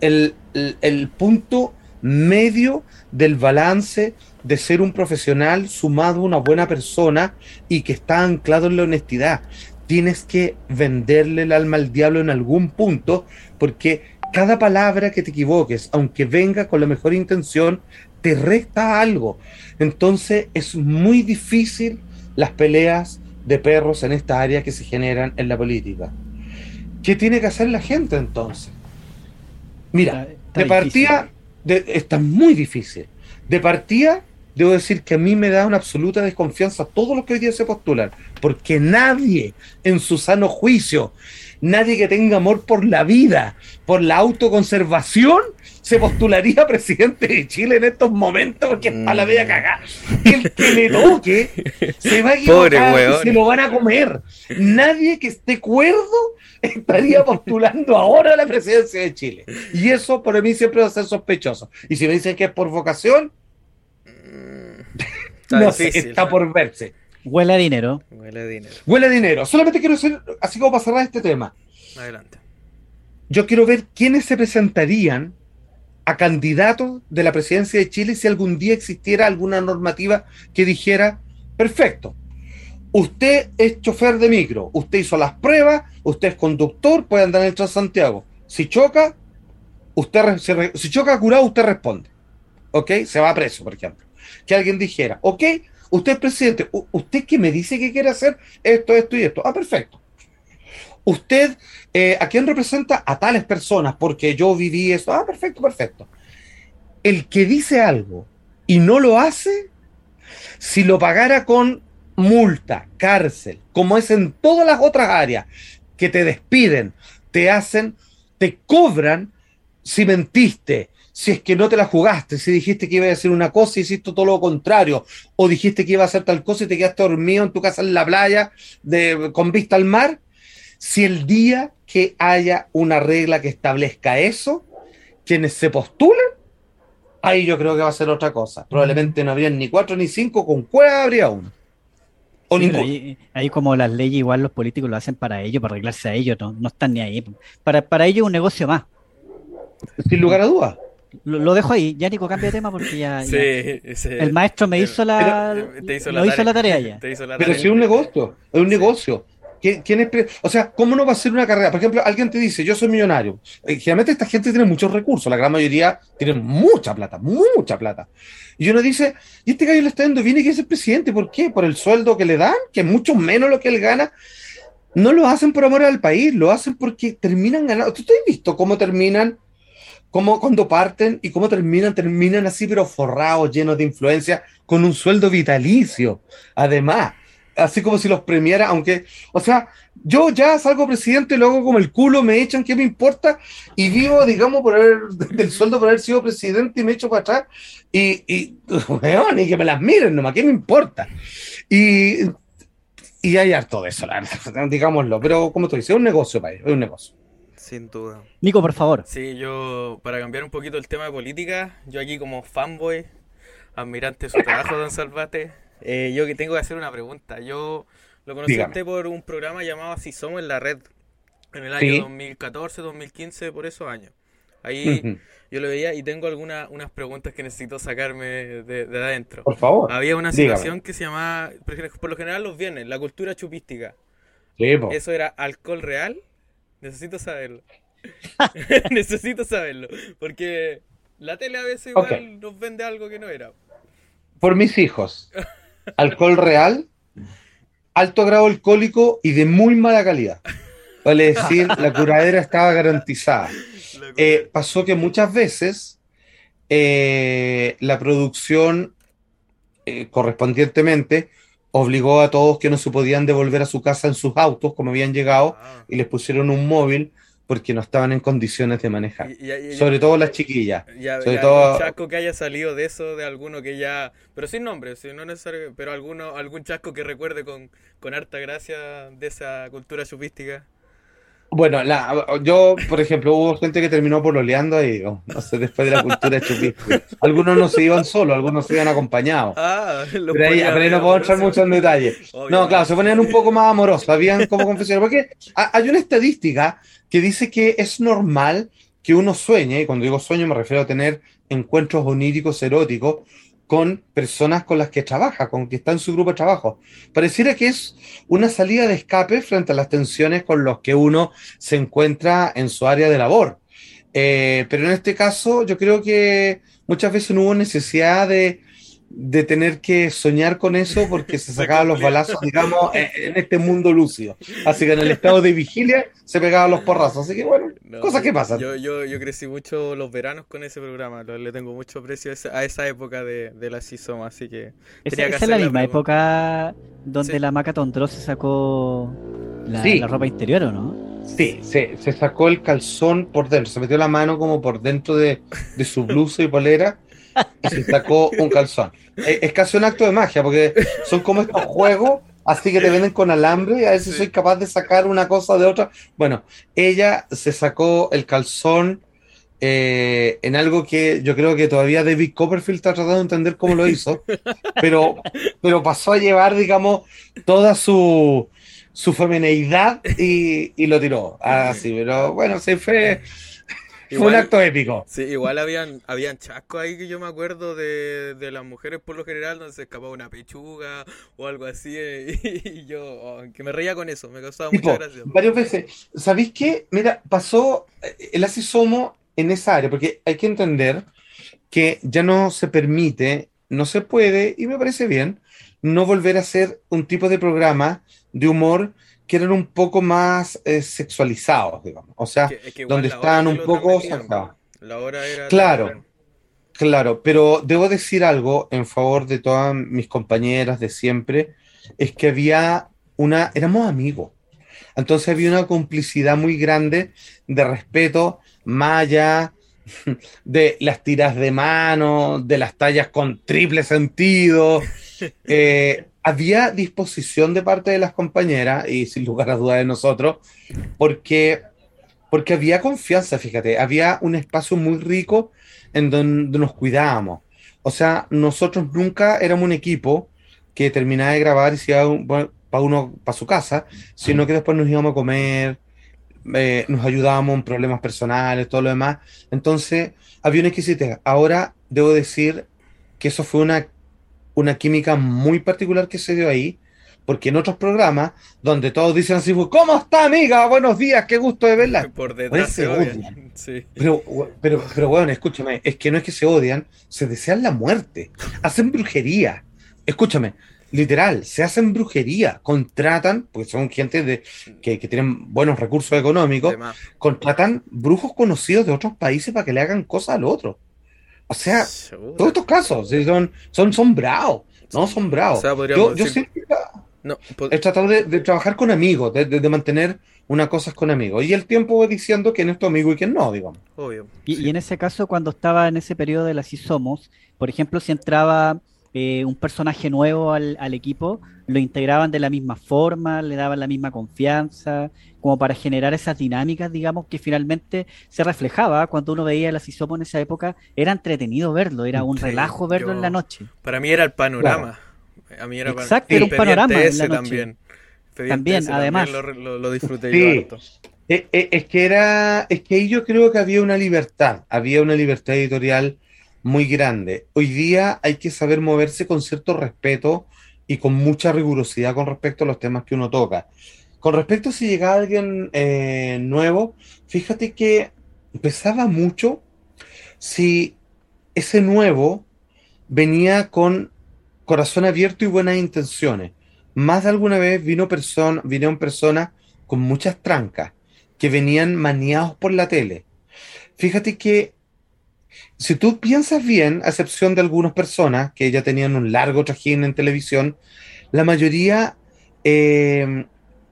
el, el- el punto medio del balance de ser un profesional sumado a una buena persona y que está anclado en la honestidad. Tienes que venderle el alma al diablo en algún punto porque cada palabra que te equivoques, aunque venga con la mejor intención, te resta algo. Entonces es muy difícil las peleas de perros en esta área que se generan en la política. ¿Qué tiene que hacer la gente entonces? Mira, de partida. Está muy difícil. De partida, debo decir que a mí me da una absoluta desconfianza todos los que hoy día se postulan, porque nadie en su sano juicio, nadie que tenga amor por la vida, por la autoconservación, se postularía a *laughs* presidente de Chile en estos momentos porque está la media cagada. El que le toque se va a Pobre equivocar y se lo van a comer. Nadie que esté cuerdo estaría postulando ahora a la presidencia de Chile. Y eso para mí siempre va a ser sospechoso. Y si me dicen que es por vocación, Está no sé, está por verse. Huele a dinero. Huele a dinero. Huele a dinero. Solamente quiero decir, así como para cerrar este tema, Adelante. yo quiero ver quiénes se presentarían a candidatos de la presidencia de Chile si algún día existiera alguna normativa que dijera, perfecto, usted es chofer de micro, usted hizo las pruebas, usted es conductor, puede andar en el Transantiago. Si choca, usted si choca curado, usted responde. ¿Ok? Se va preso, por ejemplo. Que alguien dijera, ok, usted es presidente, usted que me dice que quiere hacer esto, esto y esto. Ah, perfecto. Usted, eh, ¿a quién representa? A tales personas, porque yo viví eso. Ah, perfecto, perfecto. El que dice algo y no lo hace, si lo pagara con multa, cárcel, como es en todas las otras áreas, que te despiden, te hacen, te cobran si mentiste, si es que no te la jugaste, si dijiste que iba a hacer una cosa y hiciste todo lo contrario, o dijiste que iba a hacer tal cosa y te quedaste dormido en tu casa en la playa de, con vista al mar, si el día que haya una regla que establezca eso, quienes se postulen, ahí yo creo que va a ser otra cosa. Probablemente no habrían ni cuatro ni cinco, con cueva habría uno. O Sí, pero ninguno. ahí, ahí como las leyes igual los políticos lo hacen para ellos, para arreglarse a ellos, no, no están ni ahí. Para, para ellos es un negocio más. Sin lugar a dudas. Lo, lo dejo ahí. Ya Nico, cambia de tema porque ya, ya- Sí, ese- el maestro me eh, hizo la, pero- te hizo lo hizo la tarea ya. Te hizo la Pero tarea. si es un negocio, es un negocio. ¿Quién, es o sea, ¿cómo no va a ser una carrera? Por ejemplo, alguien te dice, yo soy millonario. Eh, Generalmente esta gente tiene muchos recursos, la gran mayoría tiene mucha plata, mucha plata. Y uno dice, y este gallo le está dando bien y quiere ser presidente, ¿por qué? ¿Por el sueldo que le dan? Que es mucho menos lo que él gana. No lo hacen por amor al país, lo hacen porque terminan ganando. ¿Tú te has visto cómo terminan? Cómo cuando parten y cómo terminan, terminan así, pero forrados, llenos de influencia, con un sueldo vitalicio. Además, así como si los premiara, aunque, o sea, yo ya salgo presidente, luego como el culo, me echan, ¿qué me importa? Y vivo, digamos, por haber, *laughs* del sueldo por haber sido presidente y me echo para atrás, y, y, *laughs* weón, y que me las miren nomás, ¿qué me importa? Y, y hay harto de eso, la verdad, *laughs* digámoslo, pero como tú dices, es un negocio para ellos, es un negocio. Sin duda. Nico, por favor. Sí, yo, para cambiar un poquito el tema de política, yo aquí como fanboy, admirante de su trabajo, don Salvate, eh, yo que tengo que hacer una pregunta. Yo lo conocí a Dígame. usted por un programa llamado Así Somos en la Red, en el Sí. año 2014, 2015, por esos años. Ahí yo lo veía y tengo algunas unas preguntas que necesito sacarme de, de adentro. Por favor. Había una dígame. situación que se llamaba, por lo general los viernes, la cultura chupística. Sí. ¿Eso era alcohol real? Necesito saberlo. *laughs* *laughs* Necesito saberlo. Porque la tele a veces igual nos vende algo que no era. Por mis hijos. *laughs* Alcohol real, alto grado alcohólico y de muy mala calidad. Vale decir, *laughs* la curadera estaba garantizada. Eh, pasó que muchas veces eh, la producción eh, correspondientemente obligó a todos que no se podían devolver a su casa en sus autos como habían llegado Ah. y les pusieron un móvil porque no estaban en condiciones de manejar. Y- y- y- Sobre todo las chiquillas. Sobre todo- algún chasco que haya salido de eso, de alguno que ya. Pero sin nombre, si no necesario, pero alguno, algún chasco que recuerde con, con harta gracia de esa cultura chupística. Bueno, la- yo, por ejemplo, hubo gente que terminó pololeando ahí, oh, no sé, después de la cultura chupística. Algunos no se iban solos, algunos se iban acompañados. Ah, lo Pero ahí, pero ahí no puedo entrar mucho en detalle. No, claro, se ponían un poco más amorosos, habían como confesiones. Porque ha- hay una estadística que dice que es normal que uno sueñe, y cuando digo sueño me refiero a tener encuentros oníricos eróticos con personas con las que trabaja, con que está en su grupo de trabajo. Pareciera que es una salida de escape frente a las tensiones con los que uno se encuentra en su área de labor. Eh, pero en este caso yo creo que muchas veces no hubo necesidad de, de tener que soñar con eso porque se *laughs* sacaban los balazos, digamos, en, en este mundo lúcido. Así que en el estado de vigilia se pegaban los porrazos. Así que bueno, No, cosas que pasan. Yo, yo, yo crecí mucho los veranos con ese programa, le tengo mucho aprecio a esa, a esa época de, de la Sisoma, así que Esa, tenía que esa es la misma época donde Sí. la Maca Tondró se sacó la, Sí. la ropa interior, ¿o no? Sí, se, se sacó el calzón por dentro, se metió la mano como por dentro de, de su blusa y polera se sacó un calzón. Es, es casi un acto de magia porque son como estos juegos, así que te venden con alambre y a veces Sí. soy capaz de sacar una cosa de otra. Bueno, ella se sacó el calzón eh, en algo que yo creo que todavía David Copperfield está tratando de entender cómo lo hizo, pero, pero pasó a llevar, digamos, toda su, su femineidad y, y lo tiró. Así, pero bueno, sí fue, fue un acto épico. Sí, igual habían, habían chascos ahí que yo me acuerdo de, de las mujeres por lo general donde se escapaba una pechuga o algo así eh, *laughs* y, yo oh, que me reía con eso, me causaba Tipo, mucha gracia. varias veces. ¿Sabéis qué? Mira, pasó eh, el así somos en esa área, porque hay que entender que ya no se permite, no se puede, y me parece bien, no volver a hacer un tipo de programa de humor que eran un poco más eh, sexualizados, digamos. O sea, es que donde estaban un poco. La hora era Claro. Claro, pero debo decir algo en favor de todas mis compañeras de siempre, es que había una, éramos amigos. Entonces había una complicidad muy grande de respeto, más allá *laughs* de las tiras de mano, de las tallas con triple sentido. *laughs* Eh, había disposición de parte de las compañeras y sin lugar a dudas de nosotros, porque, porque había confianza, fíjate, había un espacio muy rico en donde nos cuidábamos. O sea, nosotros nunca éramos un equipo que terminaba de grabar y se iba para uno para su casa, sino que después nos íbamos a comer, eh, nos ayudábamos en problemas personales, todo lo demás. Entonces, había una exquisitez. Ahora debo decir que eso fue una, una química muy particular que se dio ahí, porque en otros programas, donde todos dicen así, ¿cómo está, amiga? Buenos días, qué gusto de verla. *laughs* Por detrás se odian. *laughs* Sí. Pero, pero, pero, bueno, escúchame, es que no es que se odian, se desean la muerte, hacen brujería. Escúchame, literal, se hacen brujería, contratan, porque son gente de, que, que tienen buenos recursos económicos, contratan brujos conocidos de otros países para que le hagan cosas al otro. O sea, todos estos casos son, son, son bravos, no son bravos. O sea, podríamos yo, yo siempre, No, po- Es tratar de, de trabajar con amigos, de, de- de mantener una cosa con amigos. Y el tiempo va diciendo quién es tu amigo y quién no, digamos. obvio. Y, sí. y en ese caso, cuando estaba en ese periodo de la Así Somos, por ejemplo, si entraba eh, un personaje nuevo al, al equipo, lo integraban de la misma forma, le daban la misma confianza, como para generar esas dinámicas, digamos, que finalmente se reflejaba cuando uno veía el Así Somos en esa época, era entretenido verlo, era un Sí, relajo verlo yo- en la noche. Para mí era el panorama. A mí era Exacto, el era un panorama en la ese noche. también. También, ese además. lo, lo- lo disfruté Sí. yo harto. Eh, eh, Es que era, es que ahí yo creo que había una libertad, había una libertad editorial muy grande. Hoy día hay que saber moverse con cierto respeto y con mucha rigurosidad con respecto a los temas que uno toca. Con respecto a si llegaba alguien eh, nuevo, fíjate que pesaba mucho si ese nuevo venía con corazón abierto y buenas intenciones. Más de alguna vez vino persona, vinieron personas con muchas trancas que venían maniados por la tele. Fíjate que si tú piensas bien, a excepción de algunas personas que ya tenían un largo trajín en televisión, la mayoría eh,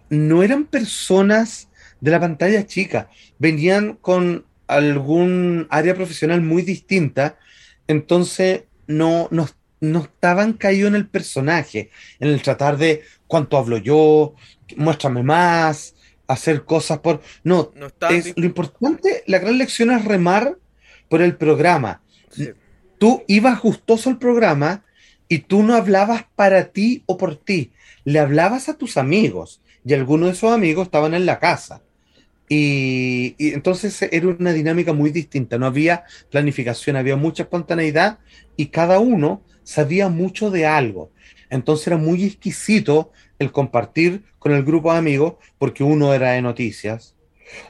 no eran personas de la pantalla chica, venían con algún área profesional muy distinta, entonces no, no, no estaban caídos en el personaje, en el tratar de cuánto hablo yo, muéstrame más, hacer cosas por... No, No es, lo importante, la gran lección es remar por el programa. sí, Tú ibas gustoso al programa y tú no hablabas para ti o por ti, le hablabas a tus amigos y algunos de esos amigos estaban en la casa. Y, y entonces era una dinámica muy distinta, no había planificación, había mucha espontaneidad y cada uno sabía mucho de algo. Entonces era muy exquisito el compartir con el grupo de amigos porque uno era de noticias,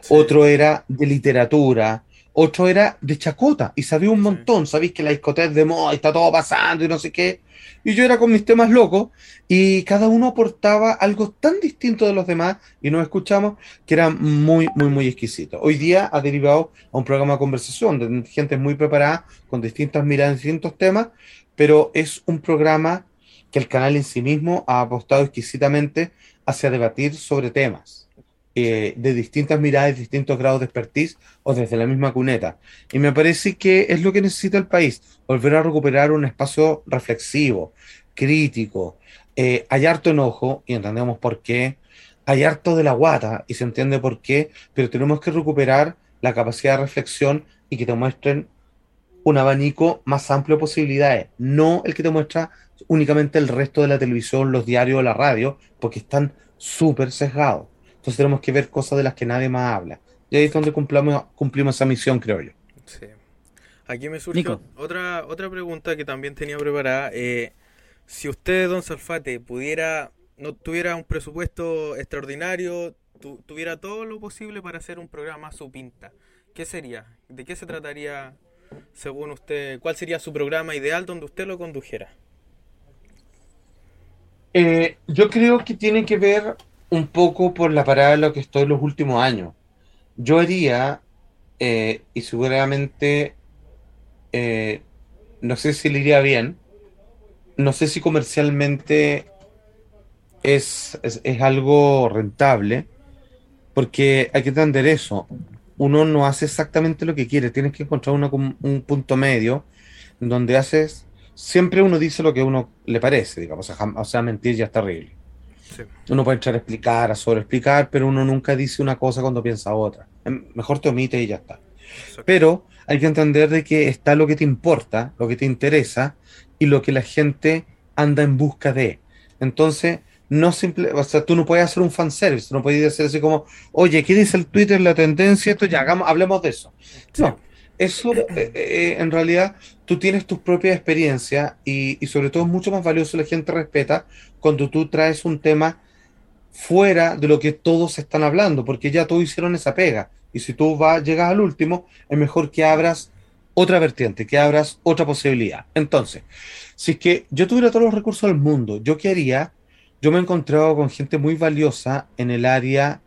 sí. otro era de literatura, otro era de chacota y sabía un montón, sabéis que la discoteca es de moda, está todo pasando y no sé qué. Y yo era con mis temas locos y cada uno aportaba algo tan distinto de los demás y nos escuchamos que era muy, muy, muy exquisito. Hoy día ha derivado a un programa de conversación de gente muy preparada con distintas miradas en distintos temas, pero es un programa que el canal en sí mismo ha apostado exquisitamente hacia debatir sobre temas eh, de distintas miradas, distintos grados de expertise o desde la misma cuneta. Y me parece que es lo que necesita el país, volver a recuperar un espacio reflexivo, crítico. Eh, hay harto enojo, y entendemos por qué, hay harto de la guata, y se entiende por qué, pero tenemos que recuperar la capacidad de reflexión y que te muestren un abanico más amplio de posibilidades, no el que te muestra únicamente el resto de la televisión, los diarios o la radio, porque están súper sesgados. Entonces tenemos que ver cosas de las que nadie más habla. Y ahí es donde cumplimos, cumplimos esa misión, creo yo. Sí. Aquí me Nico. otra, otra pregunta que también tenía preparada. Eh, si usted, don Salfate, pudiera, no tuviera un presupuesto extraordinario, tu- tuviera todo lo posible para hacer un programa a su pinta, ¿qué sería? ¿De qué se trataría, según usted? ¿Cuál sería su programa ideal donde usted lo condujera? Eh, yo creo que tiene que ver un poco por la parada de lo que estoy en los últimos años. Yo haría, eh, y seguramente, eh, no sé si le iría bien, no sé si comercialmente es, es, algo rentable, porque hay que entender eso. Uno no hace exactamente lo que quiere, tienes que encontrar una un punto medio en donde haces, siempre uno dice lo que a uno le parece, digamos, o sea, mentir ya es terrible. Sí. Uno puede entrar a explicar, a sobreexplicar, pero uno nunca dice una cosa cuando piensa otra. Em, Mejor te omite y ya está. Exacto. Pero hay que entender de que está lo que te importa, lo que te interesa y lo que la gente anda en busca de. Entonces, no simple, o sea, tú no puedes hacer un fanservice, no puedes hacer así como, oye, ¿qué dice el Twitter, la tendencia? Esto ya, hagamos, hablemos de eso. No, eso eh, eh, en realidad tú tienes tus propias experiencias y, y sobre todo es mucho más valioso, la gente respeta cuando tú traes un tema fuera de lo que todos están hablando, porque ya todos hicieron esa pega. Y si tú vas, llegas al último, es mejor que abras otra vertiente, que abras otra posibilidad. Entonces, si es que yo tuviera todos los recursos del mundo, ¿yo qué haría? Yo me he encontrado con gente muy valiosa en el área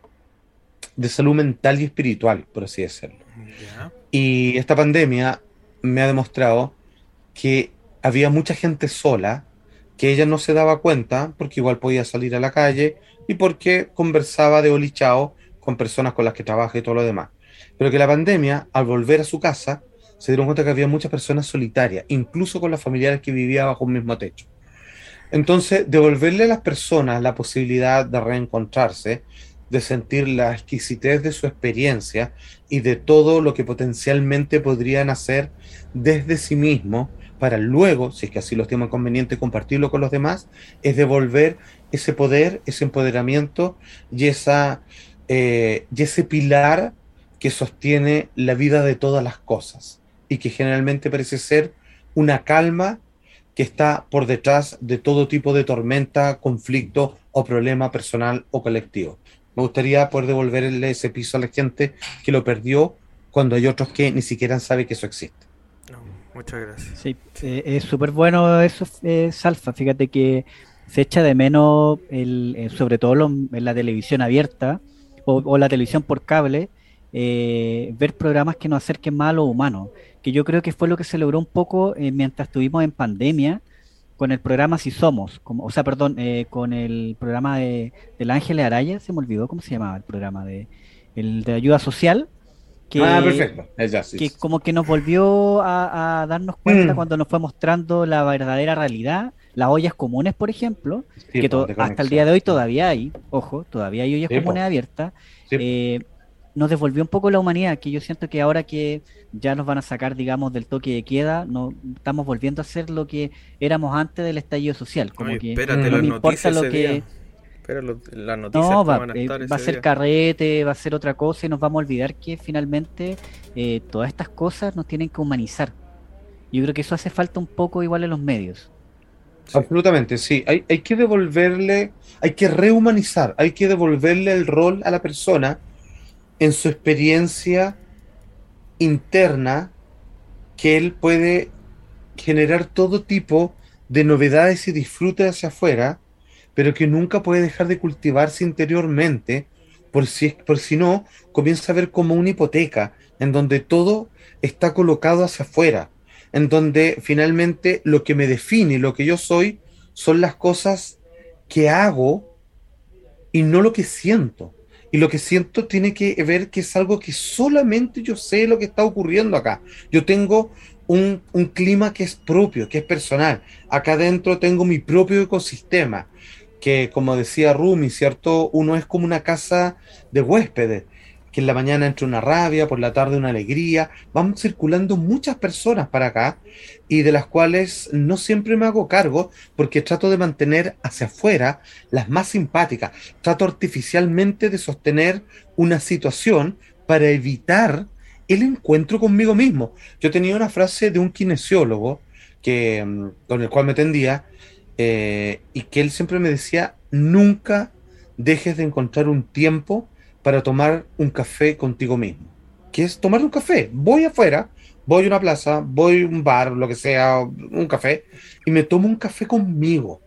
de salud mental y espiritual, por así decirlo. Ya. Y esta pandemia me ha demostrado que había mucha gente sola que ella no se daba cuenta porque igual podía salir a la calle y porque conversaba de olichao con personas con las que trabaja y todo lo demás. Pero que la pandemia, al volver a su casa, se dieron cuenta que había muchas personas solitarias, incluso con las familiares que vivían bajo un mismo techo. Entonces, devolverle a las personas la posibilidad de reencontrarse, de sentir la exquisitez de su experiencia y de todo lo que potencialmente podrían hacer desde sí mismos para luego, si es que así lo estimo conveniente, compartirlo con los demás, es devolver ese poder, ese empoderamiento y, esa, eh, y ese pilar que sostiene la vida de todas las cosas y que generalmente parece ser una calma que está por detrás de todo tipo de tormenta, conflicto o problema personal o colectivo. Me gustaría poder devolverle ese piso a la gente que lo perdió cuando hay otros que ni siquiera saben que eso existe. No, muchas gracias. Sí, eh, es súper bueno eso, eh, Salfa. Fíjate que se echa de menos, el, eh, sobre todo lo- en la televisión abierta o, o la televisión por cable, eh, ver programas que nos acerquen más a lo humano. Que yo creo que fue lo que se logró un poco eh, mientras estuvimos en pandemia con el programa Si Somos, como, o sea, perdón, eh, con el programa de, del Ángel Araya, se me olvidó cómo se llamaba el programa de, el de ayuda social. Que, ah, perfecto. Ya, sí, que sí. como que nos volvió a, a darnos cuenta Mm. cuando nos fue mostrando la verdadera realidad, las ollas comunes, por ejemplo, Sí, que de hasta el día de hoy todavía hay, ojo, todavía hay ollas comunes abiertas, Sí. eh, nos devolvió un poco la humanidad, que yo siento que ahora que ya nos van a sacar, digamos, del toque de queda, no estamos volviendo a ser lo que éramos antes del estallido social, como Oye, que espérate no me importa lo que... día. Espera lo- las noticias No, va, van a eh, va a ser día. carrete, va a ser otra cosa y nos vamos a olvidar que finalmente eh, todas estas cosas nos tienen que humanizar. Yo creo que eso hace falta un poco igual en los medios. Sí. Absolutamente, sí. Hay, hay que devolverle, hay que rehumanizar, hay que devolverle el rol a la persona en su experiencia interna que él puede generar todo tipo de novedades y disfrute hacia afuera, pero que nunca puede dejar de cultivarse interiormente, por si, por si no, comienza a ver como una hipoteca, en donde todo está colocado hacia afuera, en donde finalmente lo que me define, lo que yo soy, son las cosas que hago y no lo que siento. Lo que siento tiene que ver que es algo que solamente yo sé lo que está ocurriendo acá. Yo tengo un, un clima que es propio, que es personal. Acá adentro tengo mi propio ecosistema, que como decía Rumi, ¿cierto? Uno es como una casa de huéspedes, que en la mañana entra una rabia, por la tarde una alegría. Van circulando muchas personas para acá y de las cuales no siempre me hago cargo porque trato de mantener hacia afuera las más simpáticas. Trato artificialmente de sostener una situación para evitar el encuentro conmigo mismo. Yo tenía una frase de un kinesiólogo que, mm, con el cual me tendía eh, y que él siempre me decía, nunca dejes de encontrar un tiempo para tomar un café contigo mismo. Que es tomar un café. Voy afuera, voy a una plaza, voy a un bar, lo que sea, un café, y me tomo un café conmigo.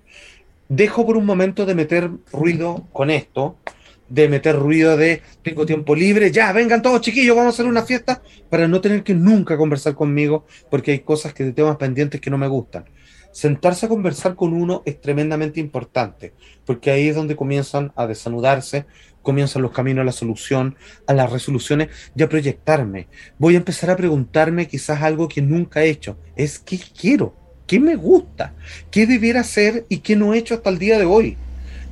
Dejo por un momento de meter ruido con esto, de meter ruido de tengo tiempo libre, ya, vengan todos chiquillos, vamos a hacer una fiesta, para no tener que nunca conversar conmigo, porque hay cosas que de temas pendientes que no me gustan. Sentarse a conversar con uno es tremendamente importante, porque ahí es donde comienzan a desanudarse, comienzan los caminos a la solución, a las resoluciones y a proyectarme. Voy a empezar a preguntarme quizás algo que nunca he hecho, es qué quiero, qué me gusta, qué debiera hacer y qué no he hecho hasta el día de hoy.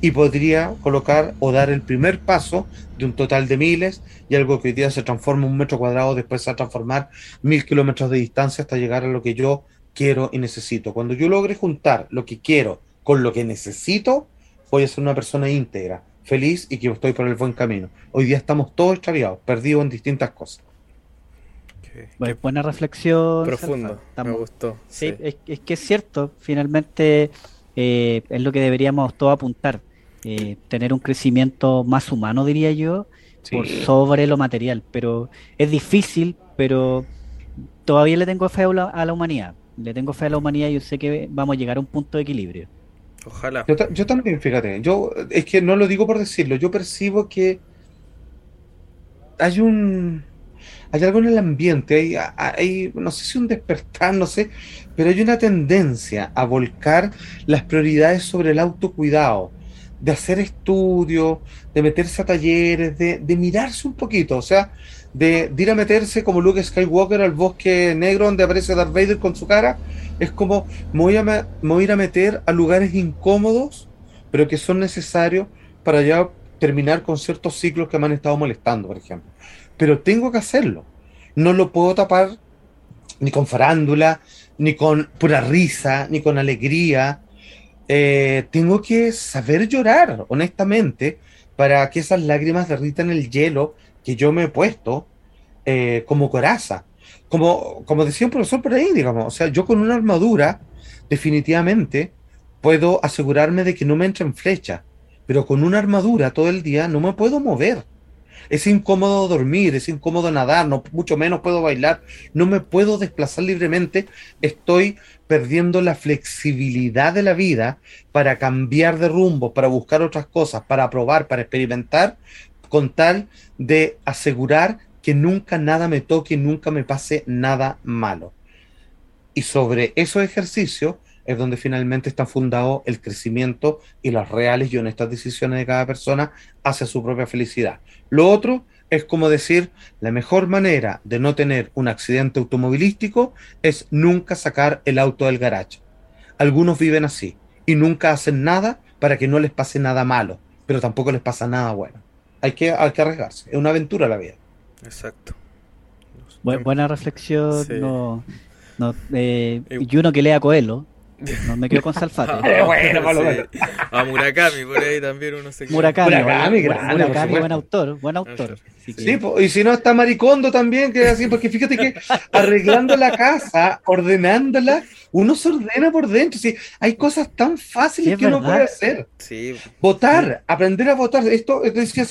Y podría colocar o dar el primer paso de un total de miles y algo que hoy día se transforma en un metro cuadrado, después se va a transformar mil kilómetros de distancia hasta llegar a lo que yo quiero y necesito. Cuando yo logre juntar lo que quiero con lo que necesito, voy a ser una persona íntegra, feliz y que estoy por el buen camino. Hoy día estamos todos extraviados, perdidos en distintas cosas. Qué- Bueno, buena reflexión. profundo. Me gustó. Sí, sí. Es, es que es cierto, finalmente eh, es lo que deberíamos todos apuntar, eh, tener un crecimiento más humano, diría yo, por sobre lo material, pero es difícil, pero todavía le tengo fe a la, a la humanidad, le tengo fe a la humanidad y yo sé que vamos a llegar a un punto de equilibrio. Ojalá. Yo, ta- yo también, fíjate, yo es que no lo digo por decirlo, yo percibo que hay un hay algo en el ambiente, hay, hay, no sé si un despertar, no sé, pero hay una tendencia a volcar las prioridades sobre el autocuidado, de hacer estudios, de meterse a talleres, de, de mirarse un poquito, o sea, de, de, ir a meterse como Luke Skywalker al bosque negro donde aparece Darth Vader con su cara, es como me voy a, ir a meter a lugares incómodos, pero que son necesarios para ya terminar con ciertos ciclos que me han estado molestando, por ejemplo. Pero tengo que hacerlo. No lo puedo tapar ni con farándula, ni con pura risa, ni con alegría. Eh, tengo que saber llorar, honestamente, para que esas lágrimas derritan el hielo que yo me he puesto eh, como coraza. Como, como decía un profesor por ahí, digamos, o sea, yo con una armadura, definitivamente, puedo asegurarme de que no me entren flechas, pero con una armadura todo el día no me puedo mover. Es incómodo dormir, es incómodo nadar, no, mucho menos puedo bailar, no me puedo desplazar libremente, estoy perdiendo la flexibilidad de la vida para cambiar de rumbo, para buscar otras cosas, para probar, para experimentar, con tal de asegurar que nunca nada me toque, nunca me pase nada malo. Y sobre esos ejercicios es donde finalmente está fundado el crecimiento y las reales y honestas decisiones de cada persona hacia su propia felicidad. Lo otro es como decir, la mejor manera de no tener un accidente automovilístico es nunca sacar el auto del garage. Algunos viven así y nunca hacen nada para que no les pase nada malo, pero tampoco les pasa nada bueno. Hay que, hay que arriesgarse, es una aventura la vida. Exacto. Bu buena reflexión. Sí. No, no, eh, y uno que lea Coelho. No me quedo con Salfate. *laughs* ah, bueno, sí. A *laughs* Murakami, por ahí también uno se queda. Murakami, Murakami, grande, Murakami buen autor, buen autor. Sí, sí, y si no está Maricondo también, que es así, porque fíjate que arreglando la casa, ordenándola, uno se ordena por dentro. Sí, hay cosas tan fáciles que uno puede hacer. Sí. Votar, aprender a votar. Esto, decía,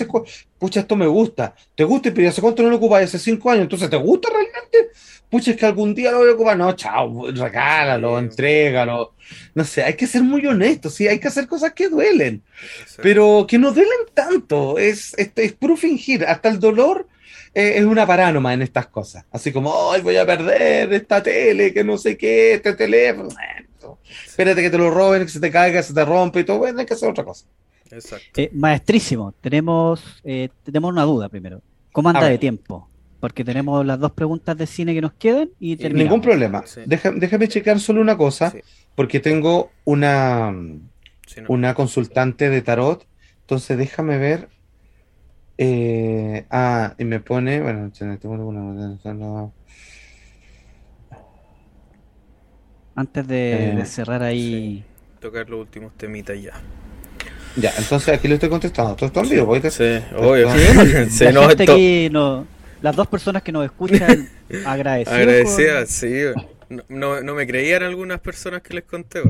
pucha, esto me gusta. ¿Te gusta? Pero hace cuánto no lo ocupas? Hace cinco años. Entonces, ¿te gusta realmente? Pucha, es que algún día lo voy a ocupar. No, chao, regálalo, sí. entrégalo. No sé, hay que ser muy honesto, sí, hay que hacer cosas que duelen, pero que no duelen tanto. Es, es, es puro fingir. Hasta el dolor eh, es una paránoma en estas cosas. Así como, ay, voy a perder esta tele, que no sé qué, este teléfono. Espérate que te lo roben, que se te caiga, que se te rompe y todo. Bueno, hay que hacer otra cosa. Exacto. Eh, maestrísimo, tenemos, eh, tenemos una duda primero. ¿Cómo anda de tiempo? Porque tenemos las dos preguntas de cine que nos quedan y terminamos. Ningún problema. Sí. Déjame, déjame checar solo una cosa, sí. porque tengo una, sí, no. una consultante de tarot. Entonces déjame ver. Eh, ah, y me pone. Bueno, tengo una. Antes de, eh, de cerrar ahí. Tocar los últimos temitas ya. Ya, entonces aquí le estoy contestando. Todo esto en vivo, ¿oíste? Sí, obvio. Sí, no, esto... aquí no, las dos personas que nos escuchan *laughs* agradecidas. Agradecidas, sí. No, no, no, me creían algunas personas que les conté.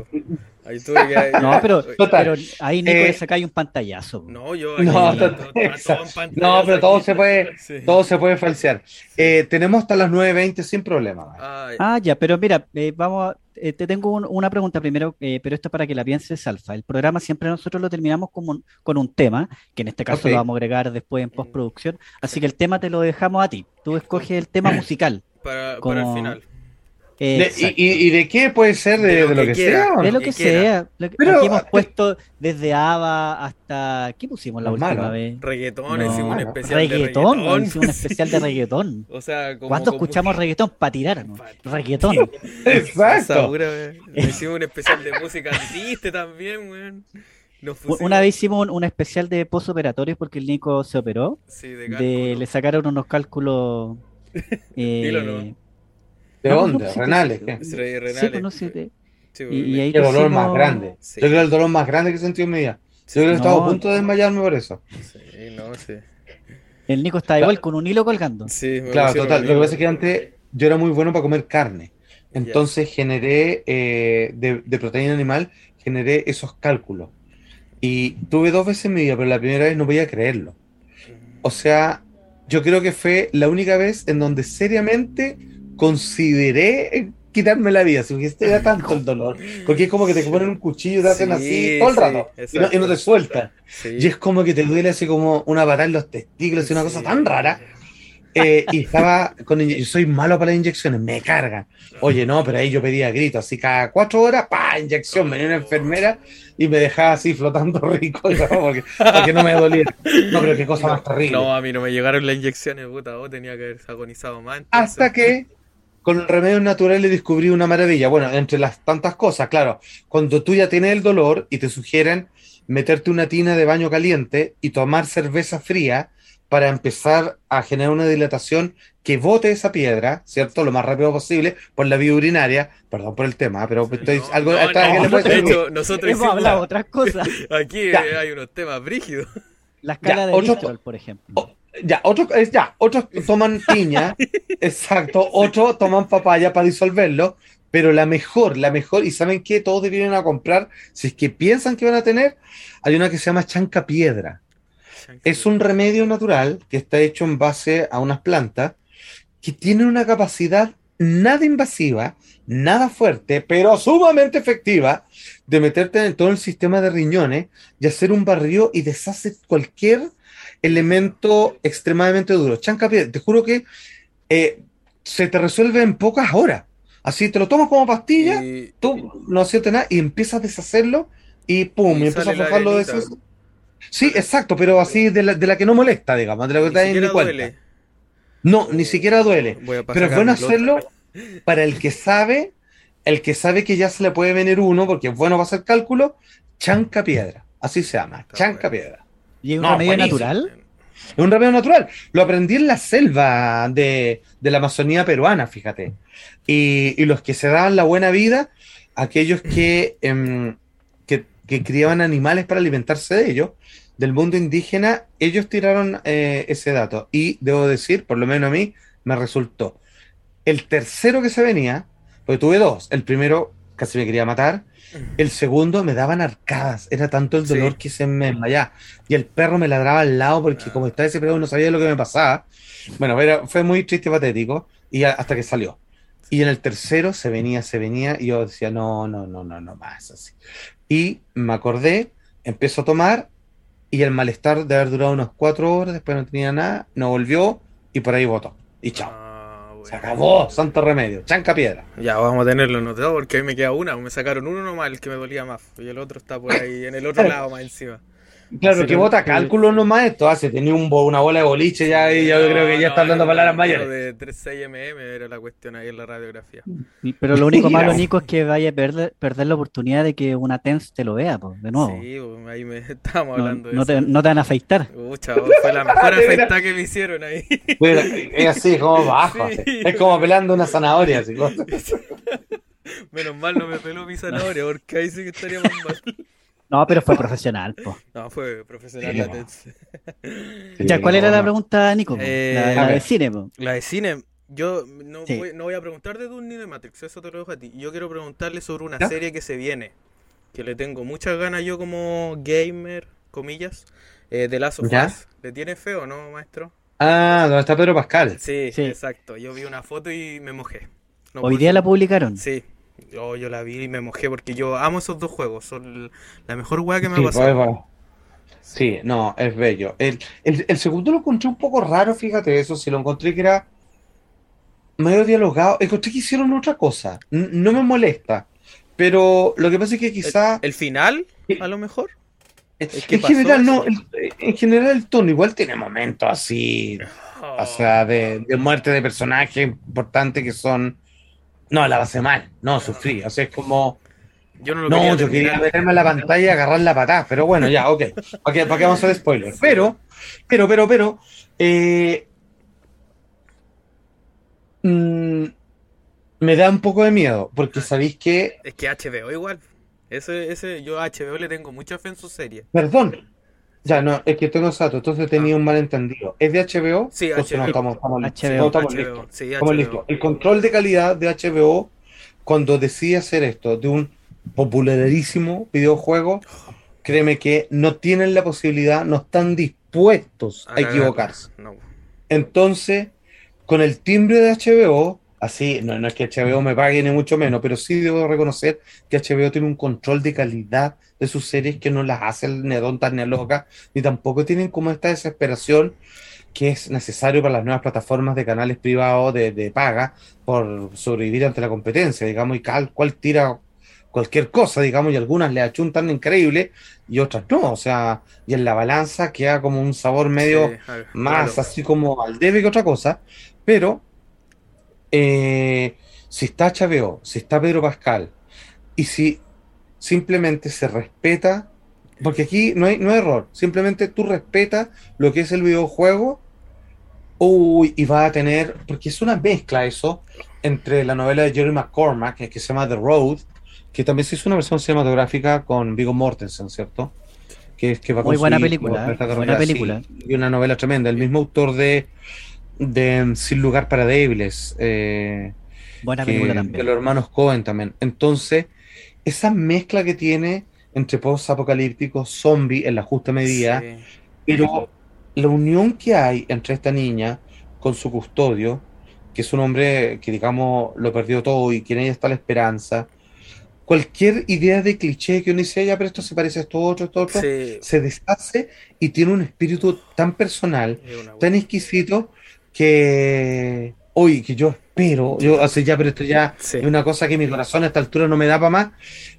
Ahí tuve que... no, pero, pero ahí Nico eh, le sacáis un pantallazo. No, yo aquí, no, todo, todo no, pero todo se puede, sí. todo se puede falsear. Eh, tenemos hasta las 9.20 sin problema. Ah, ah, ya, pero mira, eh, vamos a, eh, te tengo un, una pregunta primero, eh, pero esto es para que la pienses, Alfa. El programa siempre nosotros lo terminamos con un, con un tema, que en este caso okay. lo vamos a agregar después en postproducción. Así que el tema te lo dejamos a ti. Tú escoges el tema musical. Para, como... para el final. De, y, y, de qué puede ser? ¿De, de, lo, de lo, que, que sea? De lo que, que sea. Pero, Aquí hemos puesto desde ABBA hasta. ¿Qué pusimos la última malo. vez? Reggaetón, no. hicimos un especial reggaetón, de reggaetón. Hicimos un especial de reggaetón. *laughs* o sea, como, ¿Cuándo como... escuchamos reggaetón? Para tirarnos. Reggaetón. *laughs* Exacto. *laughs* hicimos un especial de música triste también, weón. Una vez hicimos un, un, especial de posoperatorios porque el Nico se operó. Sí, de, de Le sacaron unos cálculos. Eh, Dilo, no. ¿De dónde? No, ¿Renales? Sí, renales. Sí, no sé. Te... Sí, y, y ahí el dolor más grande. Sí. Yo creo el dolor más grande que he sentido en mi vida. Yo creo que he estado a punto de desmayarme por eso. Sí, no, sí. El Nico está igual con un hilo colgando. Sí, claro, total. Lo que pasa es que antes yo era muy bueno para comer carne. Entonces yeah. generé eh, de, de, proteína animal, generé esos cálculos. Y tuve dos veces en mi vida, pero la primera vez no podía creerlo. O sea, yo creo que fue la única vez en donde seriamente consideré quitarme la vida, si este era tanto el dolor, porque es como que te ponen un cuchillo y te hacen sí, así todo el rato y, no, y, no, te suelta. Sí. Y es como que te duele así como una patada en los testículos, y una cosa tan rara. eh, y estaba con yo soy malo para las inyecciones, me cargan. Oye, no, pero ahí yo pedía gritos, así cada cuatro horas, pa, inyección, venía una enfermera y me dejaba así flotando *laughs* rico, ¿no? porque, porque no me dolía. No, pero qué cosa más terrible. No, a mí no me llegaron las inyecciones, puta, vos tenía que haber agonizado más. entonces. Hasta que con remedios naturales descubrí una maravilla. Bueno, entre las tantas cosas, claro, cuando tú ya tienes el dolor y te sugieren meterte una tina de baño caliente y tomar cerveza fría para empezar a generar una dilatación que bote esa piedra, ¿cierto? Lo más rápido posible por la vía urinaria. Perdón por el tema, pero estoy No, algo no, no, que le de puede servir. hecho, nosotros Hemos hablado otras cosas. *laughs* aquí Ya. hay unos temas brígidos. La escala Ya, de otro- Bristol, por ejemplo. Ya, otros, es- ya, otros *laughs* toman piña, exacto, otros toman papaya para disolverlo, pero la mejor, la mejor, y ¿saben qué? Todos deberían a comprar, si es que piensan que van a tener, hay una que se llama chanca piedra. Es un remedio natural que está hecho en base a unas plantas que tienen una capacidad nada invasiva, nada fuerte, pero sumamente efectiva de meterte en todo el sistema de riñones y hacer un barrio y deshacer cualquier elemento extremadamente duro. Chanca piedra, te juro que eh, se te resuelve en pocas horas. Así te lo tomas como pastilla, Y- tú no sientes nada y empiezas a deshacerlo y pum, Y y, empiezas a aflojarlo de eso. Sí, exacto, pero así de la, de la que no molesta, digamos, de la que ni cuenta. duele. No, ni siquiera duele. A Pero es bueno hacerlo *laughs* para el que sabe, el que sabe que ya se le puede venir uno, porque es bueno para hacer cálculo, chanca piedra. Así se llama, Está chanca piedra. ¿Y es un No, remedio buenísimo. natural? Es un remedio natural. Lo aprendí en la selva de, de la Amazonía peruana, fíjate. Y, y los que se daban la buena vida, aquellos que, em, que, que criaban animales para alimentarse de ellos, del mundo indígena, ellos tiraron eh, ese dato. Y debo decir, por lo menos a mí, me resultó. El tercero que se venía, porque tuve dos. El primero casi me quería matar. El segundo me daban arcadas. Era tanto el dolor Sí. que se me desmayaba. Y el perro me ladraba al lado porque Ah. como estaba ese perro no sabía lo que me pasaba. Bueno, era- fue muy triste y patético. Y hasta que salió. Y en el tercero se venía, se venía. Y yo decía, no, no, no, no, no más así. Y me acordé, empiezo a tomar. Y el malestar de haber durado unas cuatro horas, después no tenía nada, no volvió. Y por ahí votó. Y chao. Se acabó, santo remedio. Chanca piedra. Ya, vamos a tenerlo anotado porque ahí me queda una. Me sacaron uno nomás, el que me dolía más. Y el otro está por ahí, en el otro *laughs* lado más encima. Claro, que no, vota sí. cálculo nomás esto, hace, tenía un bo- una bola de boliche ya y yo No, creo que ya no, está hablando era palabras mayores. de 36 mm era la cuestión ahí en la radiografía. Pero lo único *laughs* malo. Nico, es que vaya a perder, perder la oportunidad de que una TENS te lo vea, pues, de nuevo. Sí, pues, ahí me *laughs* estábamos No, hablando de no te, eso. no te van a afeitar. Pucha, vos, fue la mejor *laughs* afecta que me hicieron ahí. Pero es así, como bajo, Sí. así. es como pelando una zanahoria. Así, Menos mal no me peló mi zanahoria, porque ahí sí que estaríamos mal. No, pero fue profesional, pues. *laughs* No, fue profesional Sí, la. Ya, ¿cuál era no, la pregunta, Nico? po? Eh, la, de ver. cine, po. La de cine, yo no, Sí. voy, no voy a preguntar de Dune ni de Matrix, eso te lo dejo a ti. Yo quiero preguntarle sobre una ¿Ya? serie que se viene, que le tengo muchas ganas yo como gamer, comillas, eh, de Last of ¿Ya? Us. ¿Le tiene feo, no, maestro? Ah, donde está Pedro Pascal. Sí, Sí. exacto. Yo vi una foto y me mojé. No Hoy día la publicaron. Sí. Yo, yo la vi y me mojé porque yo amo esos dos juegos. Son la mejor weá que me Sí, ha pues, pasado. Sí, no, es bello. El, el- el segundo lo encontré un poco raro, fíjate eso, si lo encontré que era medio dialogado. Encontré que hicieron otra cosa. N- no me molesta. Pero lo que pasa es que quizá... ¿El final? A lo mejor. En ¿qué en pasó general, no, el- en general el tono igual tiene momentos así, o sea, de, de muerte de personajes importantes que son, no, la pasé mal, no, sufrí, o sea, es como, Yo no lo no, quería yo quería meterme en la pantalla y agarrar la patada, pero bueno, ya, ok, ¿para qué, para qué vamos a hacer spoiler? Pero, pero, pero, pero, eh, mm, me da un poco de miedo, porque sabéis que, Es que HBO igual. Ese, ese, yo a HBO le tengo mucha fe en su serie. perdón, ya, no, es que tengo exacto, entonces tenía un malentendido, ¿es de HBO? Sí, Entonces no HBO. estamos, estamos listos. HBO. No, estamos HBO, listos. sí, Estamos HBO. listos. El control de calidad de HBO, cuando decide hacer esto de un popularísimo videojuego, créeme que no tienen la posibilidad, no están dispuestos a equivocarse. No. Entonces, con el timbre de HBO, así, no, no es que HBO me pague ni mucho menos, pero sí debo reconocer que HBO tiene un control de calidad de sus series que no las hace ni tontas ni locas, ni tampoco tienen como esta desesperación que es necesario para las nuevas plataformas de canales privados de, de paga por sobrevivir ante la competencia, digamos, y cal cual tira cualquier cosa, digamos, y algunas le achuntan increíble y otras no, o sea, y en la balanza queda como un sabor medio Sí, más claro. así como al debe que otra cosa, pero eh, si está HBO, si está Pedro Pascal, y si simplemente se respeta, porque aquí no hay, no hay error, simplemente tú respetas lo que es el videojuego, uy, y va a tener, porque es una mezcla eso, entre la novela de Jerry McCormack, que, que se llama The Road, que también se hizo una versión cinematográfica con Viggo Mortensen, ¿cierto? Que, es que va Muy buena película, ¿eh? Buena sí, película. y una novela tremenda, el mismo autor de, de Sin lugar para débiles, eh, Buena que- película de los hermanos Cohen también. Entonces, esa mezcla que tiene entre post-apocalíptico, zombie en la justa medida, Sí. pero la unión que hay entre esta niña con su custodio, que es un hombre que, digamos, lo perdió todo y que en ella está la esperanza, cualquier idea de cliché que uno dice, ya, pero esto se parece a esto otro, esto otro, Sí, se deshace y tiene un espíritu tan personal, tan exquisito, que hoy, que yo espero, yo así ya, pero esto ya Sí. es una cosa que mi corazón a esta altura no me da para más,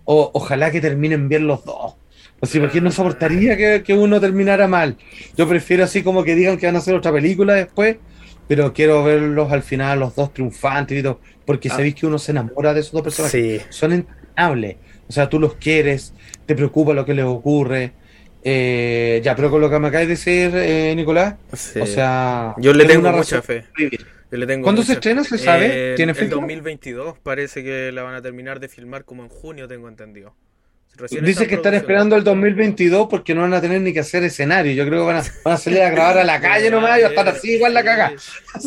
o, ojalá que terminen bien los dos. Así, porque no soportaría que, que uno terminara mal. Yo prefiero así como que digan que van a hacer otra película después, pero quiero verlos al final, los dos triunfantes y todo, porque Ah. sabéis que uno se enamora de esos dos personajes Sí. son entrañables. O sea, tú los quieres, te preocupa lo que les ocurre. Eh, ya, pero con lo que me acabas de decir, eh, Nicolás, sí. o sea, yo le tengo tengo mucha fe. Yo le tengo ¿Cuándo se mucha estrena? fe. ¿Se sabe? Eh, ¿Tiene fecha? 2022 parece que la van a terminar de filmar como en junio, tengo entendido. Recién Dice que están esperando el 2022 porque no van a tener ni que hacer escenario. Yo creo que van a, van a salir a grabar a la *laughs* calle nomás y a estar así igual la caga.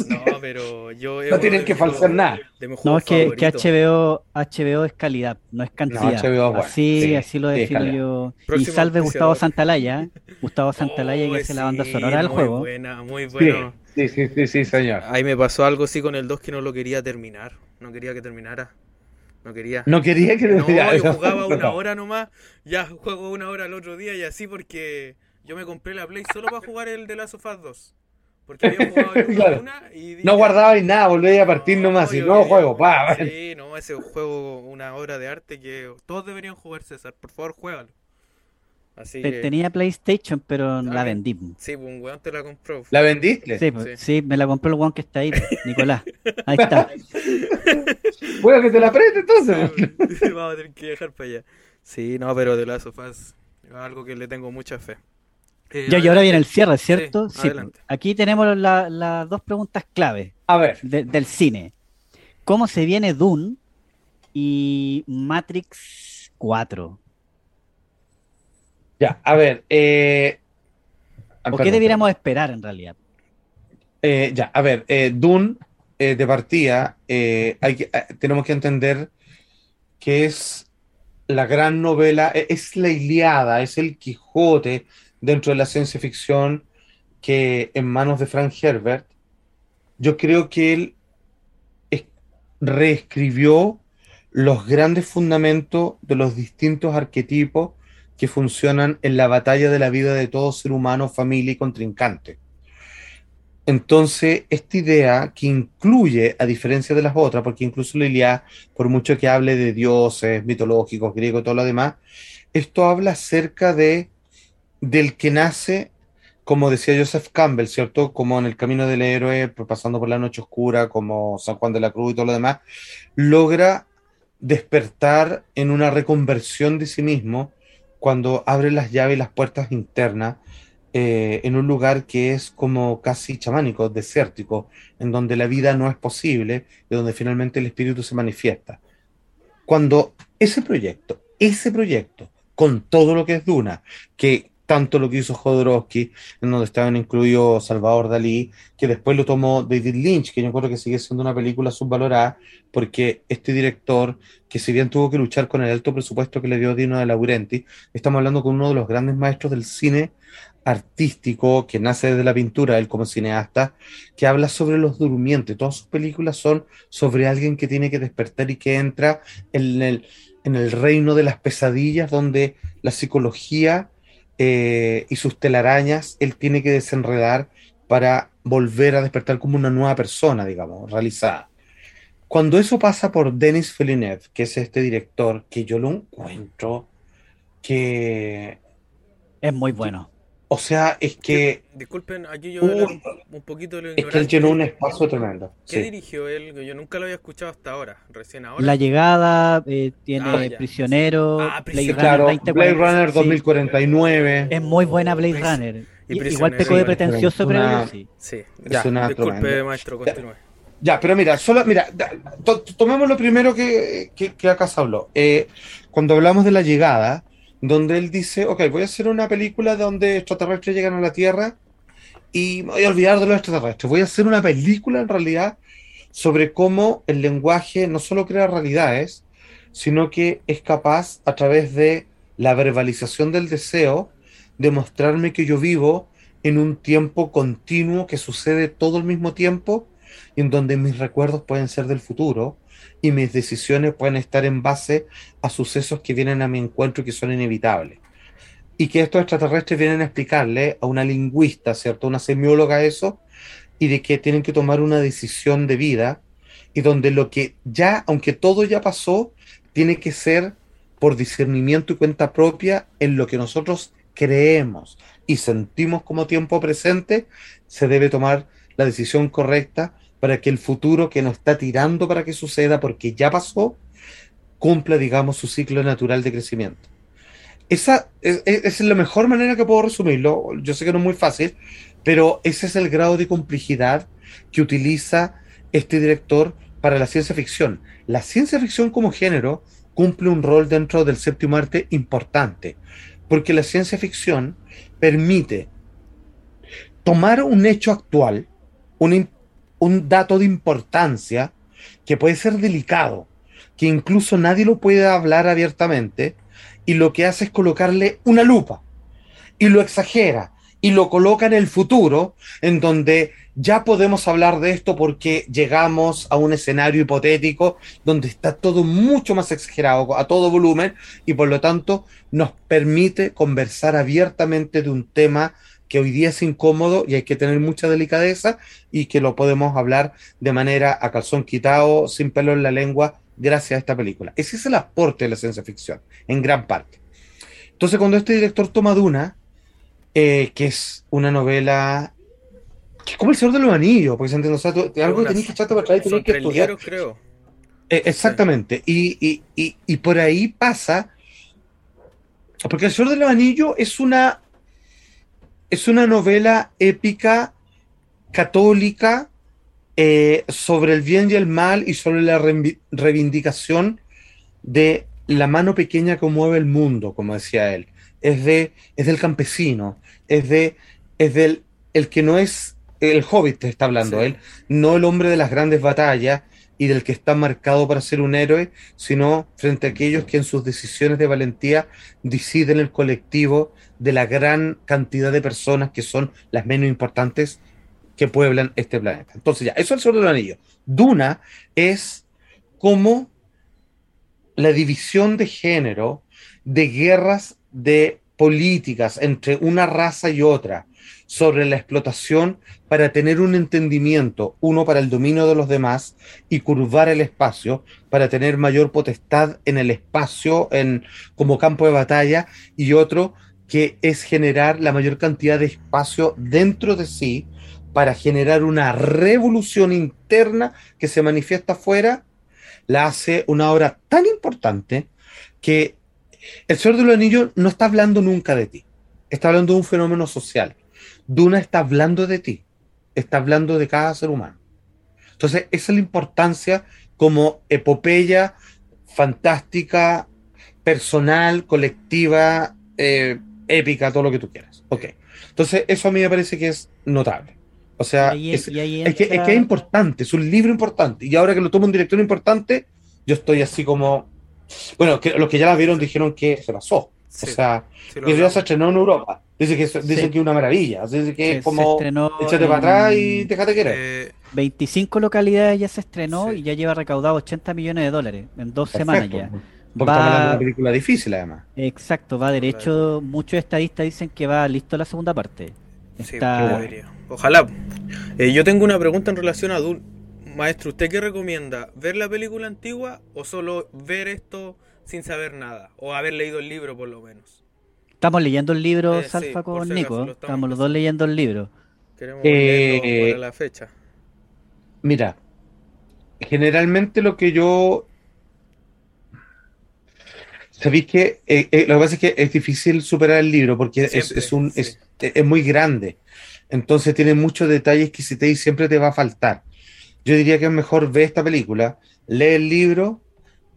No, pero yo No tienen que juegos- nada. No, es que, que. HBO, HBO es calidad, no es cantidad. HBO es bueno, así, sí, así lo defino yo. Y salve Gustavo. Santalaya, ¿eh? Gustavo *laughs* Santalaya que Oh, hace la banda sonora del muy juego. Buena, muy Sí, bueno. sí, sí, sí, sí, señor. Ahí me pasó algo así con el 2 que no lo quería terminar. No quería que terminara. No quería. No quería que No, yo jugaba una *laughs* no. hora nomás. Ya juego una hora el otro día y así porque yo me compré la Play solo para jugar el de Last of Us 2. Porque había jugado el uno *laughs* Claro. una y dije, No guardabais nada, volvéis a partir nomás y quería juego, pa. Sí, no, ese juego, una obra de arte que todos deberían jugar, César. Por favor, juégalo. Así que, Tenía PlayStation, pero la Ah, vendí. sí, pues un weón te la compró. ¿La vendiste? Sí, pues, Sí. sí, me la compró el guan que está ahí, Nicolás. Ahí está. *laughs* Bueno, que te la preste entonces. Sí, *laughs* Vamos a tener que dejar para allá. Sí, no, pero de Us es algo que le tengo mucha fe. Eh, Ya, y ahora viene el cierre, ¿cierto? Sí, Sí, adelante. aquí tenemos la- las dos preguntas clave A ver, de- del cine. ¿Cómo se viene Dune y Matrix 4? Ya, a ver. Eh, ¿O qué debiéramos esperar en realidad? Eh, ya, a ver, eh, Dune, eh, de partida, eh, hay que, tenemos que entender que es la gran novela, eh, es la Ilíada, es el Quijote dentro de la ciencia ficción que en manos de Frank Herbert, yo creo que él es- reescribió los grandes fundamentos de los distintos arquetipos que funcionan en la batalla de la vida de todo ser humano, familia y contrincante. Entonces, esta idea que incluye, a diferencia de las otras, porque incluso la por mucho que hable de dioses mitológicos, griegos y todo lo demás, esto habla acerca de del que nace, como decía Joseph Campbell, ¿cierto? Como en el camino del héroe, por- pasando por la noche oscura, como San Juan de la Cruz y todo lo demás, logra despertar en una reconversión de sí mismo cuando abre las llaves y las puertas internas eh, en un lugar que es como casi chamánico, desértico, en donde la vida no es posible y donde finalmente el espíritu se manifiesta. Cuando ese proyecto, ese proyecto, con todo lo que es Duna, que tanto lo que hizo Jodorowsky, en donde estaban incluidos Salvador Dalí, que después lo tomó David Lynch, que yo creo que sigue siendo una película subvalorada, porque este director, que si bien tuvo que luchar con el alto presupuesto que le dio Dino de Laurenti, estamos hablando con uno de los grandes maestros del cine artístico que nace desde la pintura, él como cineasta, que habla sobre los durmientes. Todas sus películas son sobre alguien que tiene que despertar y que entra en el, en el reino de las pesadillas, donde la psicología eh, y sus telarañas él tiene que desenredar para volver a despertar como una nueva persona, digamos, realizada. Cuando eso pasa por Denis Villeneuve, que es este director, que yo lo encuentro que... Es muy bueno. O sea, es que... Disculpen, aquí yo voy a un, un poquito de lo Es que él llenó un espacio tremendo. ¿Qué sí. dirigió él? Yo nunca lo había escuchado hasta ahora, recién ahora. La llegada, eh, tiene Ah. Prisionero, Ah, Blade Prisionero. Claro, Runner Blade 2049. Runner Sí, 2049. es muy buena Blade Pris- Runner. y Igual pecó de pretencioso, pero una- sí. Sí, Es ya. una Disculpe, tremenda. maestro, continúe. Ya, pero mira, solo, mira, to- tomemos lo primero que, que, que acá se habló. Eh, cuando hablamos de la llegada, donde él dice, ok, voy a hacer una película donde extraterrestres llegan a la Tierra y me voy a olvidar de los extraterrestres. Voy a hacer una película en realidad sobre cómo el lenguaje no solo crea realidades, sino que es capaz, a través de la verbalización del deseo, de mostrarme que yo vivo en un tiempo continuo que sucede todo al mismo tiempo y en donde mis recuerdos pueden ser del futuro y mis decisiones pueden estar en base a sucesos que vienen a mi encuentro y que son inevitables. Y que estos extraterrestres vienen a explicarle a una lingüista, ¿cierto? Una semióloga eso, y de que tienen que tomar una decisión de vida y donde lo que ya, aunque todo ya pasó, tiene que ser por discernimiento y cuenta propia en lo que nosotros creemos y sentimos como tiempo presente, se debe tomar la decisión correcta para que el futuro que nos está tirando para que suceda, porque ya pasó, cumpla, digamos, su ciclo natural de crecimiento. Esa es, es- es la mejor manera que puedo resumirlo. Yo sé que no es muy fácil, pero ese es el grado de complejidad que utiliza este director para la ciencia ficción. La ciencia ficción como género cumple un rol dentro del séptimo arte importante, porque la ciencia ficción permite tomar un hecho actual, un, im- un dato de importancia que puede ser delicado, que incluso nadie lo puede hablar abiertamente, y lo que hace es colocarle una lupa y lo exagera y lo coloca en el futuro, en donde ya podemos hablar de esto porque llegamos a un escenario hipotético donde está todo mucho más exagerado, a todo volumen, y por lo tanto nos permite conversar abiertamente de un tema que hoy día es incómodo y hay que tener mucha delicadeza y que lo podemos hablar de manera a calzón quitado, sin pelo en la lengua, gracias a esta película. Ese es el aporte de la ciencia ficción, en gran parte. Entonces, cuando este director toma Duna, eh, que es una novela que es como el Señor de los Anillos, porque se entiende, o sea, tú- algo que tenés que echarte para atrás y tenés que estudiar. libros, creo. Eh, exactamente. Y, y- y- y por ahí pasa. Porque El Señor de los Anillos es una. Es una novela épica católica eh, sobre el bien y el mal y sobre la reivindicación de la mano pequeña que mueve el mundo, como decía él. Es, de, es del campesino, es, de, es del el que no es el hobbit, te está hablando Sí. él, no el hombre de las grandes batallas y del que está marcado para ser un héroe, sino frente a aquellos que en sus decisiones de valentía deciden el colectivo de la gran cantidad de personas que son las menos importantes que pueblan este planeta. Entonces ya, eso es el Señor del Anillo. Duna es como la división de género, de guerras de políticas entre una raza y otra, sobre la explotación para tener un entendimiento, uno para el dominio de los demás y curvar el espacio para tener mayor potestad en el espacio en, como campo de batalla y otro que es generar la mayor cantidad de espacio dentro de sí para generar una revolución interna que se manifiesta afuera, la hace una obra tan importante que el Señor de los Anillos no está hablando nunca de ti, está hablando de un fenómeno social. Duna está hablando de ti, está hablando de cada ser humano. Entonces, esa es la importancia como epopeya fantástica, personal, colectiva, eh, épica, todo lo que tú quieras. Ok. Entonces, eso a mí me parece que es notable. O sea, Y ahí- es, y ahí es que, es que es importante, es un libro importante. Y ahora que lo toma un director importante, yo estoy así como. Bueno, que los que ya la vieron dijeron que se pasó. Sí, o sea, sí que ya se estrenó en Europa. Dice que, es- dicen Sí. que es una maravilla. Dice que es como. Échate en para atrás y déjate querer. Eh, 25 localidades ya se estrenó Sí. y ya lleva recaudado 80 millones de dólares en dos semanas ya. Porque Va- estamos hablando de una película difícil, además. Exacto, va derecho. Muchos estadistas dicen que va listo la segunda parte. sí, Está- debería. Ojalá. Eh, yo tengo una pregunta en relación a Dune. Maestro, ¿usted qué recomienda? ¿Ver la película antigua o solo ver esto sin saber nada? O haber leído el libro por lo menos. Estamos leyendo el libro, Eh, sí, Salfa, con Nico. lo Estamos, estamos los dos leyendo el libro. Queremos Eh, para la fecha. Mira, generalmente lo que yo. ¿Sabéis que eh, eh, lo que pasa es que es difícil superar el libro porque es, Siempre, es un, sí. es, es muy grande. Entonces tiene muchos detalles que si te y siempre te va a faltar. Yo diría que es mejor ver esta película, lee el libro.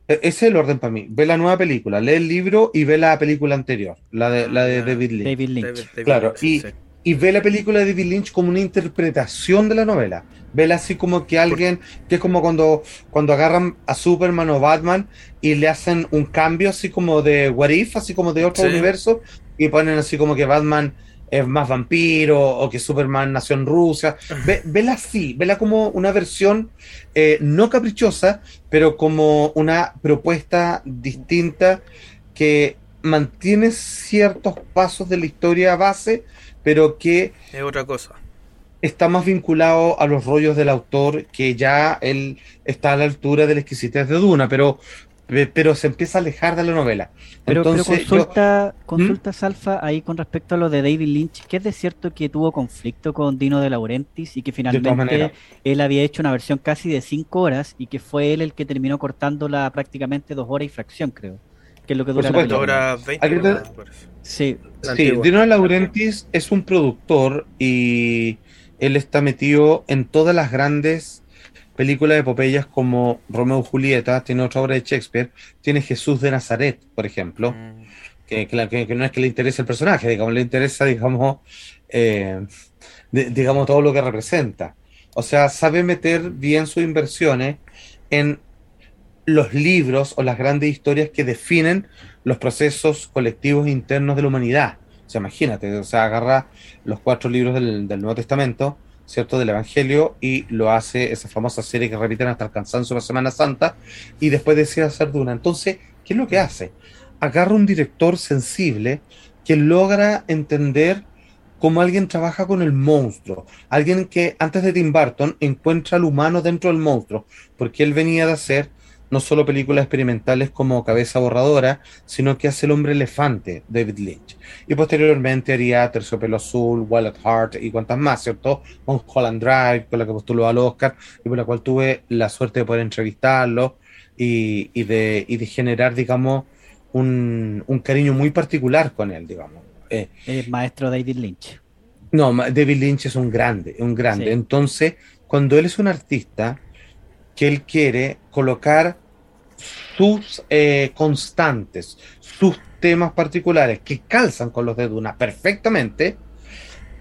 e- Ese es el orden para mí. Ve la nueva película, lee el libro y ve la película anterior, la de, la de Ah, David Lynch. David Lynch. David- David Claro, Lynch, y- sí. Y ve la película de David Lynch como una interpretación de la novela. Vela así como que alguien, que es como cuando, cuando agarran a Superman o Batman y le hacen un cambio así como de What If, así como de otro Sí. universo, y ponen así como que Batman es más vampiro o que Superman nació en Rusia. Ve- vela así, vela como una versión eh, no caprichosa, pero como una propuesta distinta que mantiene ciertos pasos de la historia base, pero que Es otra cosa. está más vinculado a los rollos del autor, que ya él está a la altura de la exquisitez de Duna, pero, pe- pero se empieza a alejar de la novela. Pero, pero Entonces, yo- consulta, consulta Salfa ahí con respecto a lo de David Lynch, que es de cierto que tuvo conflicto con Dino de Laurentiis y que finalmente él había hecho una versión casi de cinco horas y que fue él el que terminó cortándola prácticamente dos horas y fracción, creo. Que es lo que Por dura la supuesto. Ahora 20 Hay que minutos, tener- me parece. Sí, La Sí. Dino De Laurentiis es un productor y él está metido en todas las grandes películas de epopeyas como Romeo y Julieta, tiene otra obra de Shakespeare, tiene Jesús de Nazaret, por ejemplo, Mm, que, que la- que- que no es que le interese el personaje, digamos, le interesa, digamos, eh, de- digamos, todo lo que representa. O sea, sabe meter bien sus inversiones en los libros o las grandes historias que definen los procesos colectivos internos de la humanidad. O sea, imagínate, o sea, agarra los cuatro libros del, Nuevo Testamento, ¿cierto? Del Evangelio, y lo hace esa famosa serie que repiten hasta el cansancio la Semana Santa, y después decide hacer Duna. Entonces, ¿qué es lo que hace? Agarra un director sensible que logra entender cómo alguien trabaja con el monstruo. Alguien que antes de Tim Burton encuentra al humano dentro del monstruo, porque él venía de hacer no solo películas experimentales como Cabeza Borradora, sino que hace El Hombre Elefante, David Lynch. Y posteriormente haría Terciopelo Azul, Wild at Heart y cuantas más, ¿cierto? Con Holland Drive, con la que postuló al Oscar y por la cual tuve la suerte de poder entrevistarlo y, y de, y de generar, digamos, un, un cariño muy particular con él, digamos. Eh, es maestro David Lynch. no, David Lynch es un grande, un grande. Sí. Entonces, cuando él es un artista, que él quiere colocar sus eh, constantes, sus temas particulares que calzan con los de Duna perfectamente,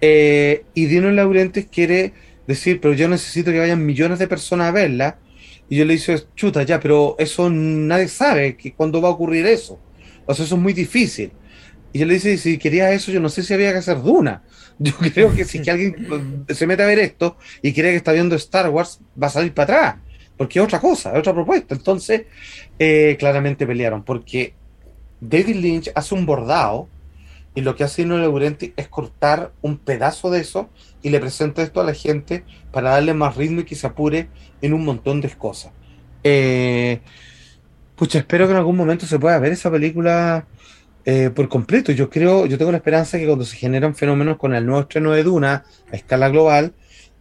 eh, y Dino Laurentiis quiere decir, pero yo necesito que vayan millones de personas a verla, y yo le digo, chuta, ya, pero eso nadie sabe que cuándo va a ocurrir eso. O sea, eso es muy difícil. Y yo le dice, si quería eso, yo no sé si había que hacer Duna. *laughs* Yo creo que si que alguien eh, se mete a ver esto y cree que está viendo Star Wars, va a salir para atrás. Porque es otra cosa, es otra propuesta. Entonces, eh, claramente pelearon. Porque David Lynch hace un bordado y lo que hace Dino Laurenti es cortar un pedazo de eso y le presenta esto a la gente para darle más ritmo y que se apure en un montón de cosas. Eh, pucha, espero que en algún momento se pueda ver esa película eh, por completo. Yo creo, yo tengo la esperanza que cuando se generan fenómenos con el nuevo estreno de Duna a escala global,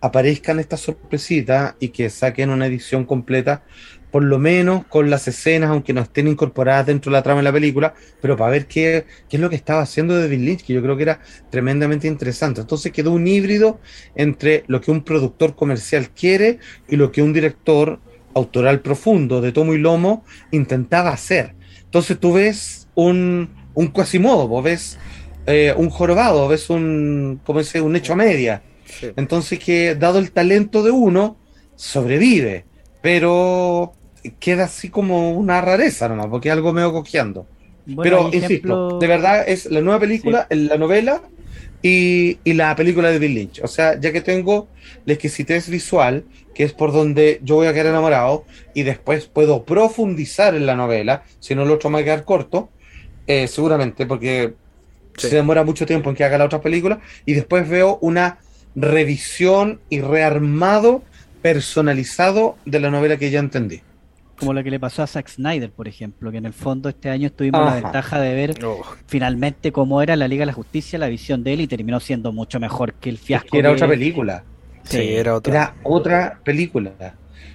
aparezcan estas sorpresitas y que saquen una edición completa, por lo menos con las escenas, aunque no estén incorporadas dentro de la trama de la película, pero para ver qué, qué es lo que estaba haciendo David Lynch, que yo creo que era tremendamente interesante. Entonces quedó un híbrido entre lo que un productor comercial quiere y lo que un director autoral profundo de tomo y lomo intentaba hacer. Entonces tú ves un, un Quasimodo, vos ves eh, un jorobado, ves un, como dice, un hecho a media. Sí. Entonces que dado el talento de uno, sobrevive, pero queda así como una rareza nomás, porque algo me cojeando. Bueno, pero, insisto, de verdad es la nueva película, la novela y, y la película de Bill Lynch. O sea, ya que tengo la exquisitez visual, que es por donde yo voy a quedar enamorado, y después puedo profundizar en la novela, si no lo otro me va a quedar corto, eh, seguramente, porque Sí. se demora mucho tiempo en que haga la otra película, y después veo una revisión y rearmado personalizado de la novela que ya entendí. como lo que le pasó a Zack Snyder, por ejemplo, que en el fondo este año tuvimos la ventaja de ver Oh, finalmente cómo era la Liga de la Justicia, la visión de él, y terminó siendo mucho mejor que el Es fiasco. que era que- otra película. sí, era otra. Era otra película.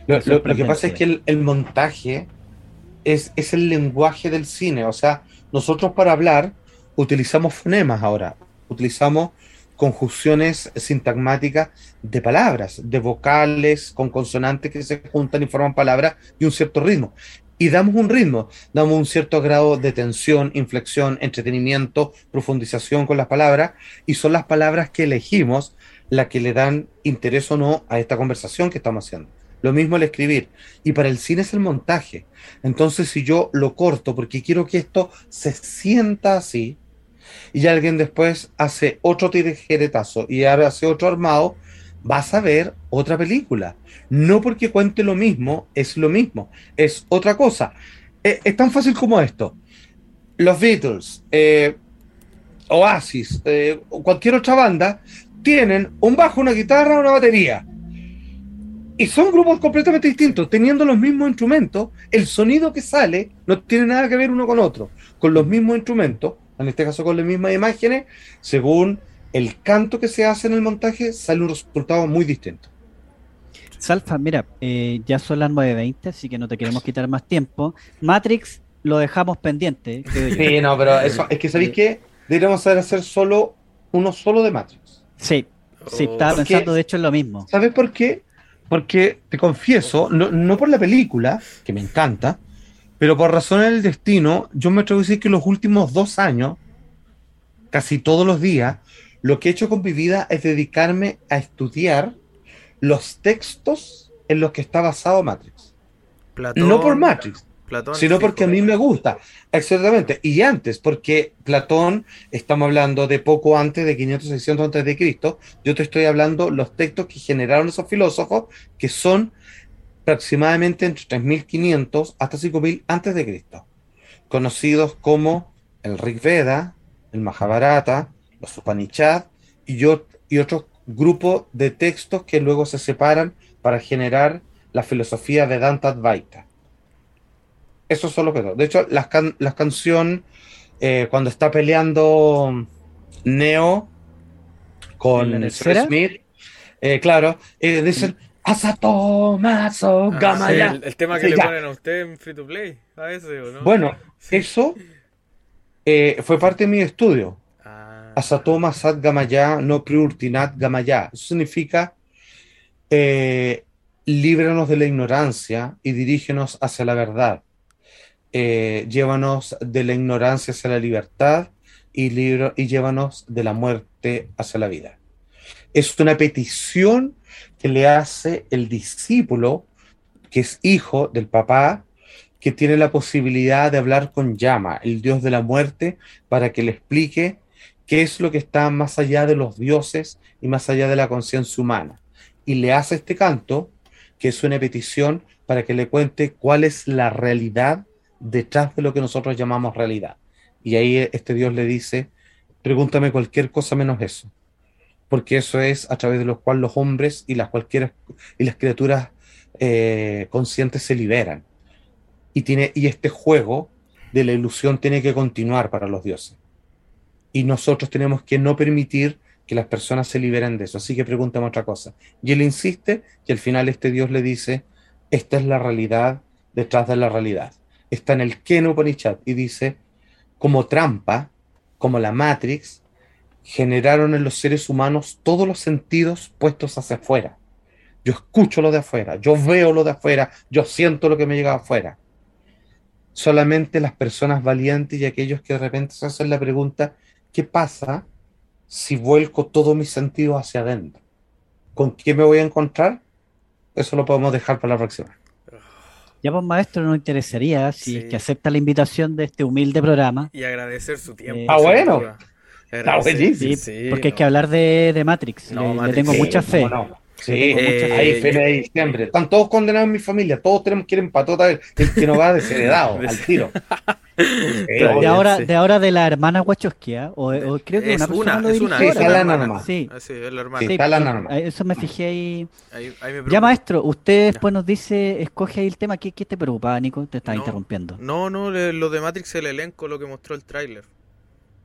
Lo, Es lo- lo que pasa es que el, el montaje es, es el lenguaje del cine. O sea, nosotros para hablar utilizamos fonemas ahora, utilizamos conjunciones sintagmáticas de palabras, de vocales con consonantes que se juntan y forman palabras y un cierto ritmo. Y damos un ritmo, damos un cierto grado de tensión, inflexión, entretenimiento, profundización con las palabras, y son las palabras que elegimos las que le dan interés o no a esta conversación que estamos haciendo. Lo mismo el escribir. Y para el cine es el montaje. Entonces, si yo lo corto porque quiero que esto se sienta así, y alguien después hace otro tijeretazo y ahora hace otro armado, vas a ver otra película. No porque cuente lo mismo, es lo mismo, es otra cosa. Eh, es tan fácil como esto. Los Beatles, eh, Oasis, eh, cualquier otra banda, tienen un bajo, una guitarra, una batería. Y son grupos completamente distintos, teniendo los mismos instrumentos. El sonido que sale no tiene nada que ver uno con otro. Con los mismos instrumentos, en este caso con las mismas imágenes, según el canto que se hace en el montaje, sale un resultado muy distinto. Salfa, mira, eh, ya son las 9.20, así que no te queremos quitar más tiempo. Matrix lo dejamos pendiente. Sí, no, pero eso, es que sabéis que deberíamos saber hacer solo uno solo de Matrix. Sí, sí, Oh. estaba Porque- pensando de hecho en lo mismo. ¿Sabes por qué? Porque te confieso, no, no por la película, que me encanta, pero por razones del destino, yo me atrevo a decir que los últimos dos años, casi todos los días, lo que he hecho con mi vida es dedicarme a estudiar los textos en los que está basado Matrix. Platón, No por Matrix, Platón, sino porque a mí me gusta. Exactamente. Y antes, porque Platón, estamos hablando de poco antes de 500, 600 antes de Cristo, yo te estoy hablando los textos que generaron esos filósofos, que son aproximadamente entre 3500 hasta 5000 antes de Cristo, conocidos como el Rig Veda, el Mahabharata, los Upanishads y, yo, y otros grupos de textos que luego se separan para generar la filosofía Vedanta Advaita. Eso son los que De hecho, las, can las canciones, eh, cuando está peleando Neo ¿En con la tercera? Smith, eh, claro, eh, dicen Asato Maso Ah, Gamaya. sí, el, el tema que Sí, le ya. ponen a usted en Free to Play, a veces, ¿o no? Bueno, Sí. eso eh, fue parte de mi estudio. Ah, Asatoma Sat Gamaya, no Priurtinat Gamaya. Eso significa eh, líbranos de la ignorancia y dirígenos hacia la verdad. Eh, llévanos de la ignorancia hacia la libertad y, libro- y llévanos de la muerte hacia la vida. Es una petición que le hace el discípulo, que es hijo del papá, que tiene la posibilidad de hablar con Llama, el dios de la muerte, para que le explique qué es lo que está más allá de los dioses y más allá de la conciencia humana. Y le hace este canto, que es una petición para que le cuente cuál es la realidad detrás de lo que nosotros llamamos realidad. Y ahí este Dios le dice, pregúntame cualquier cosa menos eso, porque eso es a través de lo cual los hombres y las cualquiera y las criaturas eh, conscientes se liberan. Y, tiene, y este juego de la ilusión tiene que continuar para los dioses. Y nosotros tenemos que no permitir que las personas se liberen de eso. Así que pregúntame otra cosa. Y él insiste y al final este Dios le dice, esta es la realidad detrás de la realidad. Está en el Ken Upanishad y dice, como trampa, como la Matrix, generaron en los seres humanos todos los sentidos puestos hacia afuera. Yo escucho lo de afuera, yo veo lo de afuera, yo siento lo que me llega afuera. Solamente las personas valientes y aquellos que de repente se hacen la pregunta, ¿qué pasa si vuelco todos mis sentidos hacia adentro? ¿Con qué me voy a encontrar? Eso lo podemos dejar para la próxima. Ya pues maestro, nos interesaría si Sí. es que acepta la invitación de este humilde programa, Y agradecer su tiempo. Eh, Ah, bueno. Está buenísimo. Sí, porque hay que hablar de, de Matrix. No, le, le Matrix, tengo sí, mucha fe. Sí, Tengo Eh, fe. ahí fe de diciembre. Están todos condenados en mi familia. Todos tenemos que ir en patota. El el que no va desheredado *laughs* al tiro. Sí, de, ahora, sí. de ahora de la hermana Wachowski, ¿ah? o, o creo que Es una una, lo es una. Sí, está la. Sí. Ah, sí, es la hermana. Sí. Sí, está la norma. Eso me fijé ahí. Ahí, ahí me Ya, maestro, usted después nos dice, escoge ahí el tema. ¿Qué, qué te preocupa, Nico? Te estaba No. interrumpiendo. No, no, le- lo de Matrix, el elenco, lo que mostró el tráiler.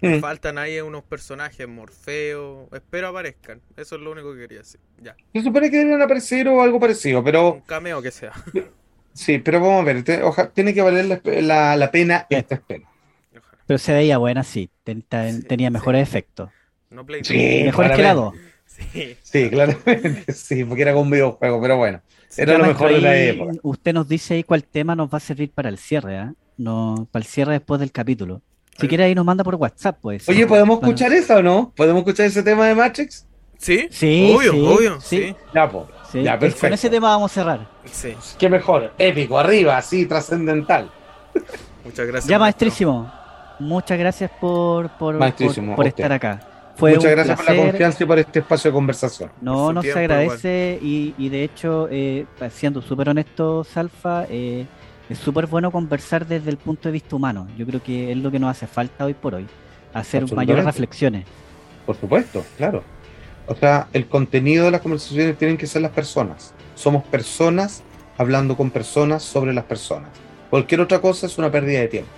Mm. Faltan ahí unos personajes, Morfeo. Espero aparezcan. Eso es lo único que quería decir. Ya. Se supone que deberían aparecer o algo parecido, Un pero cameo que sea. *laughs* sí, pero vamos a ver. te- oja- tiene que valer la, la- la pena esta espera. Pero se veía buena, sí. Ten- ten- Sí, tenía sí. mejores efectos. No Play Sí. Mejores que la 2. Sí. Sí, claramente, sí, porque era con un videojuego, pero bueno, era lo mejor de la época. Usted nos dice ahí cuál tema nos va a servir para el cierre, ¿ah? No, para el cierre después del capítulo. Si Ahí. quiere ahí nos manda por WhatsApp, pues. Oye, ¿podemos escuchar eso o no? ¿Podemos escuchar ese tema de Matrix? ¿Sí? Sí, obvio, sí, obvio. sí. Sí. Ya, pues. Sí, Ya, Con perfecto. ese tema vamos a cerrar. sí. Qué mejor, épico, arriba, así, trascendental. Muchas gracias. Ya, maestro. maestrísimo. Muchas gracias por, por, Maestrísimo, por, estar acá. Fue Muchas gracias por la confianza y por este espacio de conversación. No, no se tiempo agradece y, y de hecho, eh, siendo súper honesto, Salfa, eh, es súper bueno conversar desde el punto de vista humano. Yo creo que es lo que nos hace falta hoy por hoy, hacer mayores reflexiones. Por supuesto, claro. O sea, el contenido de las conversaciones tienen que ser las personas. Somos personas hablando con personas sobre las personas. Cualquier otra cosa es una pérdida de tiempo.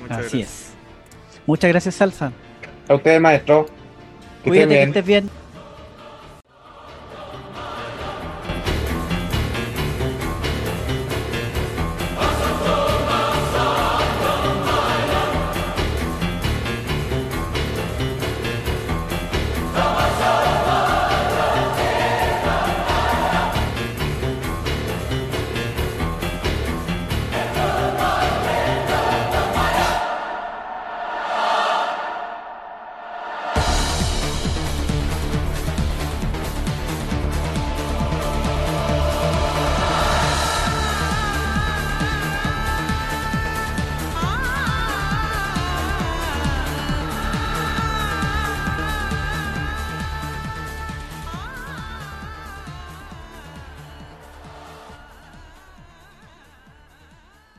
Muchas Así gracias. es. Muchas gracias, Salfa. A ustedes, maestro. Que estén Cuídate, que bien. estés bien.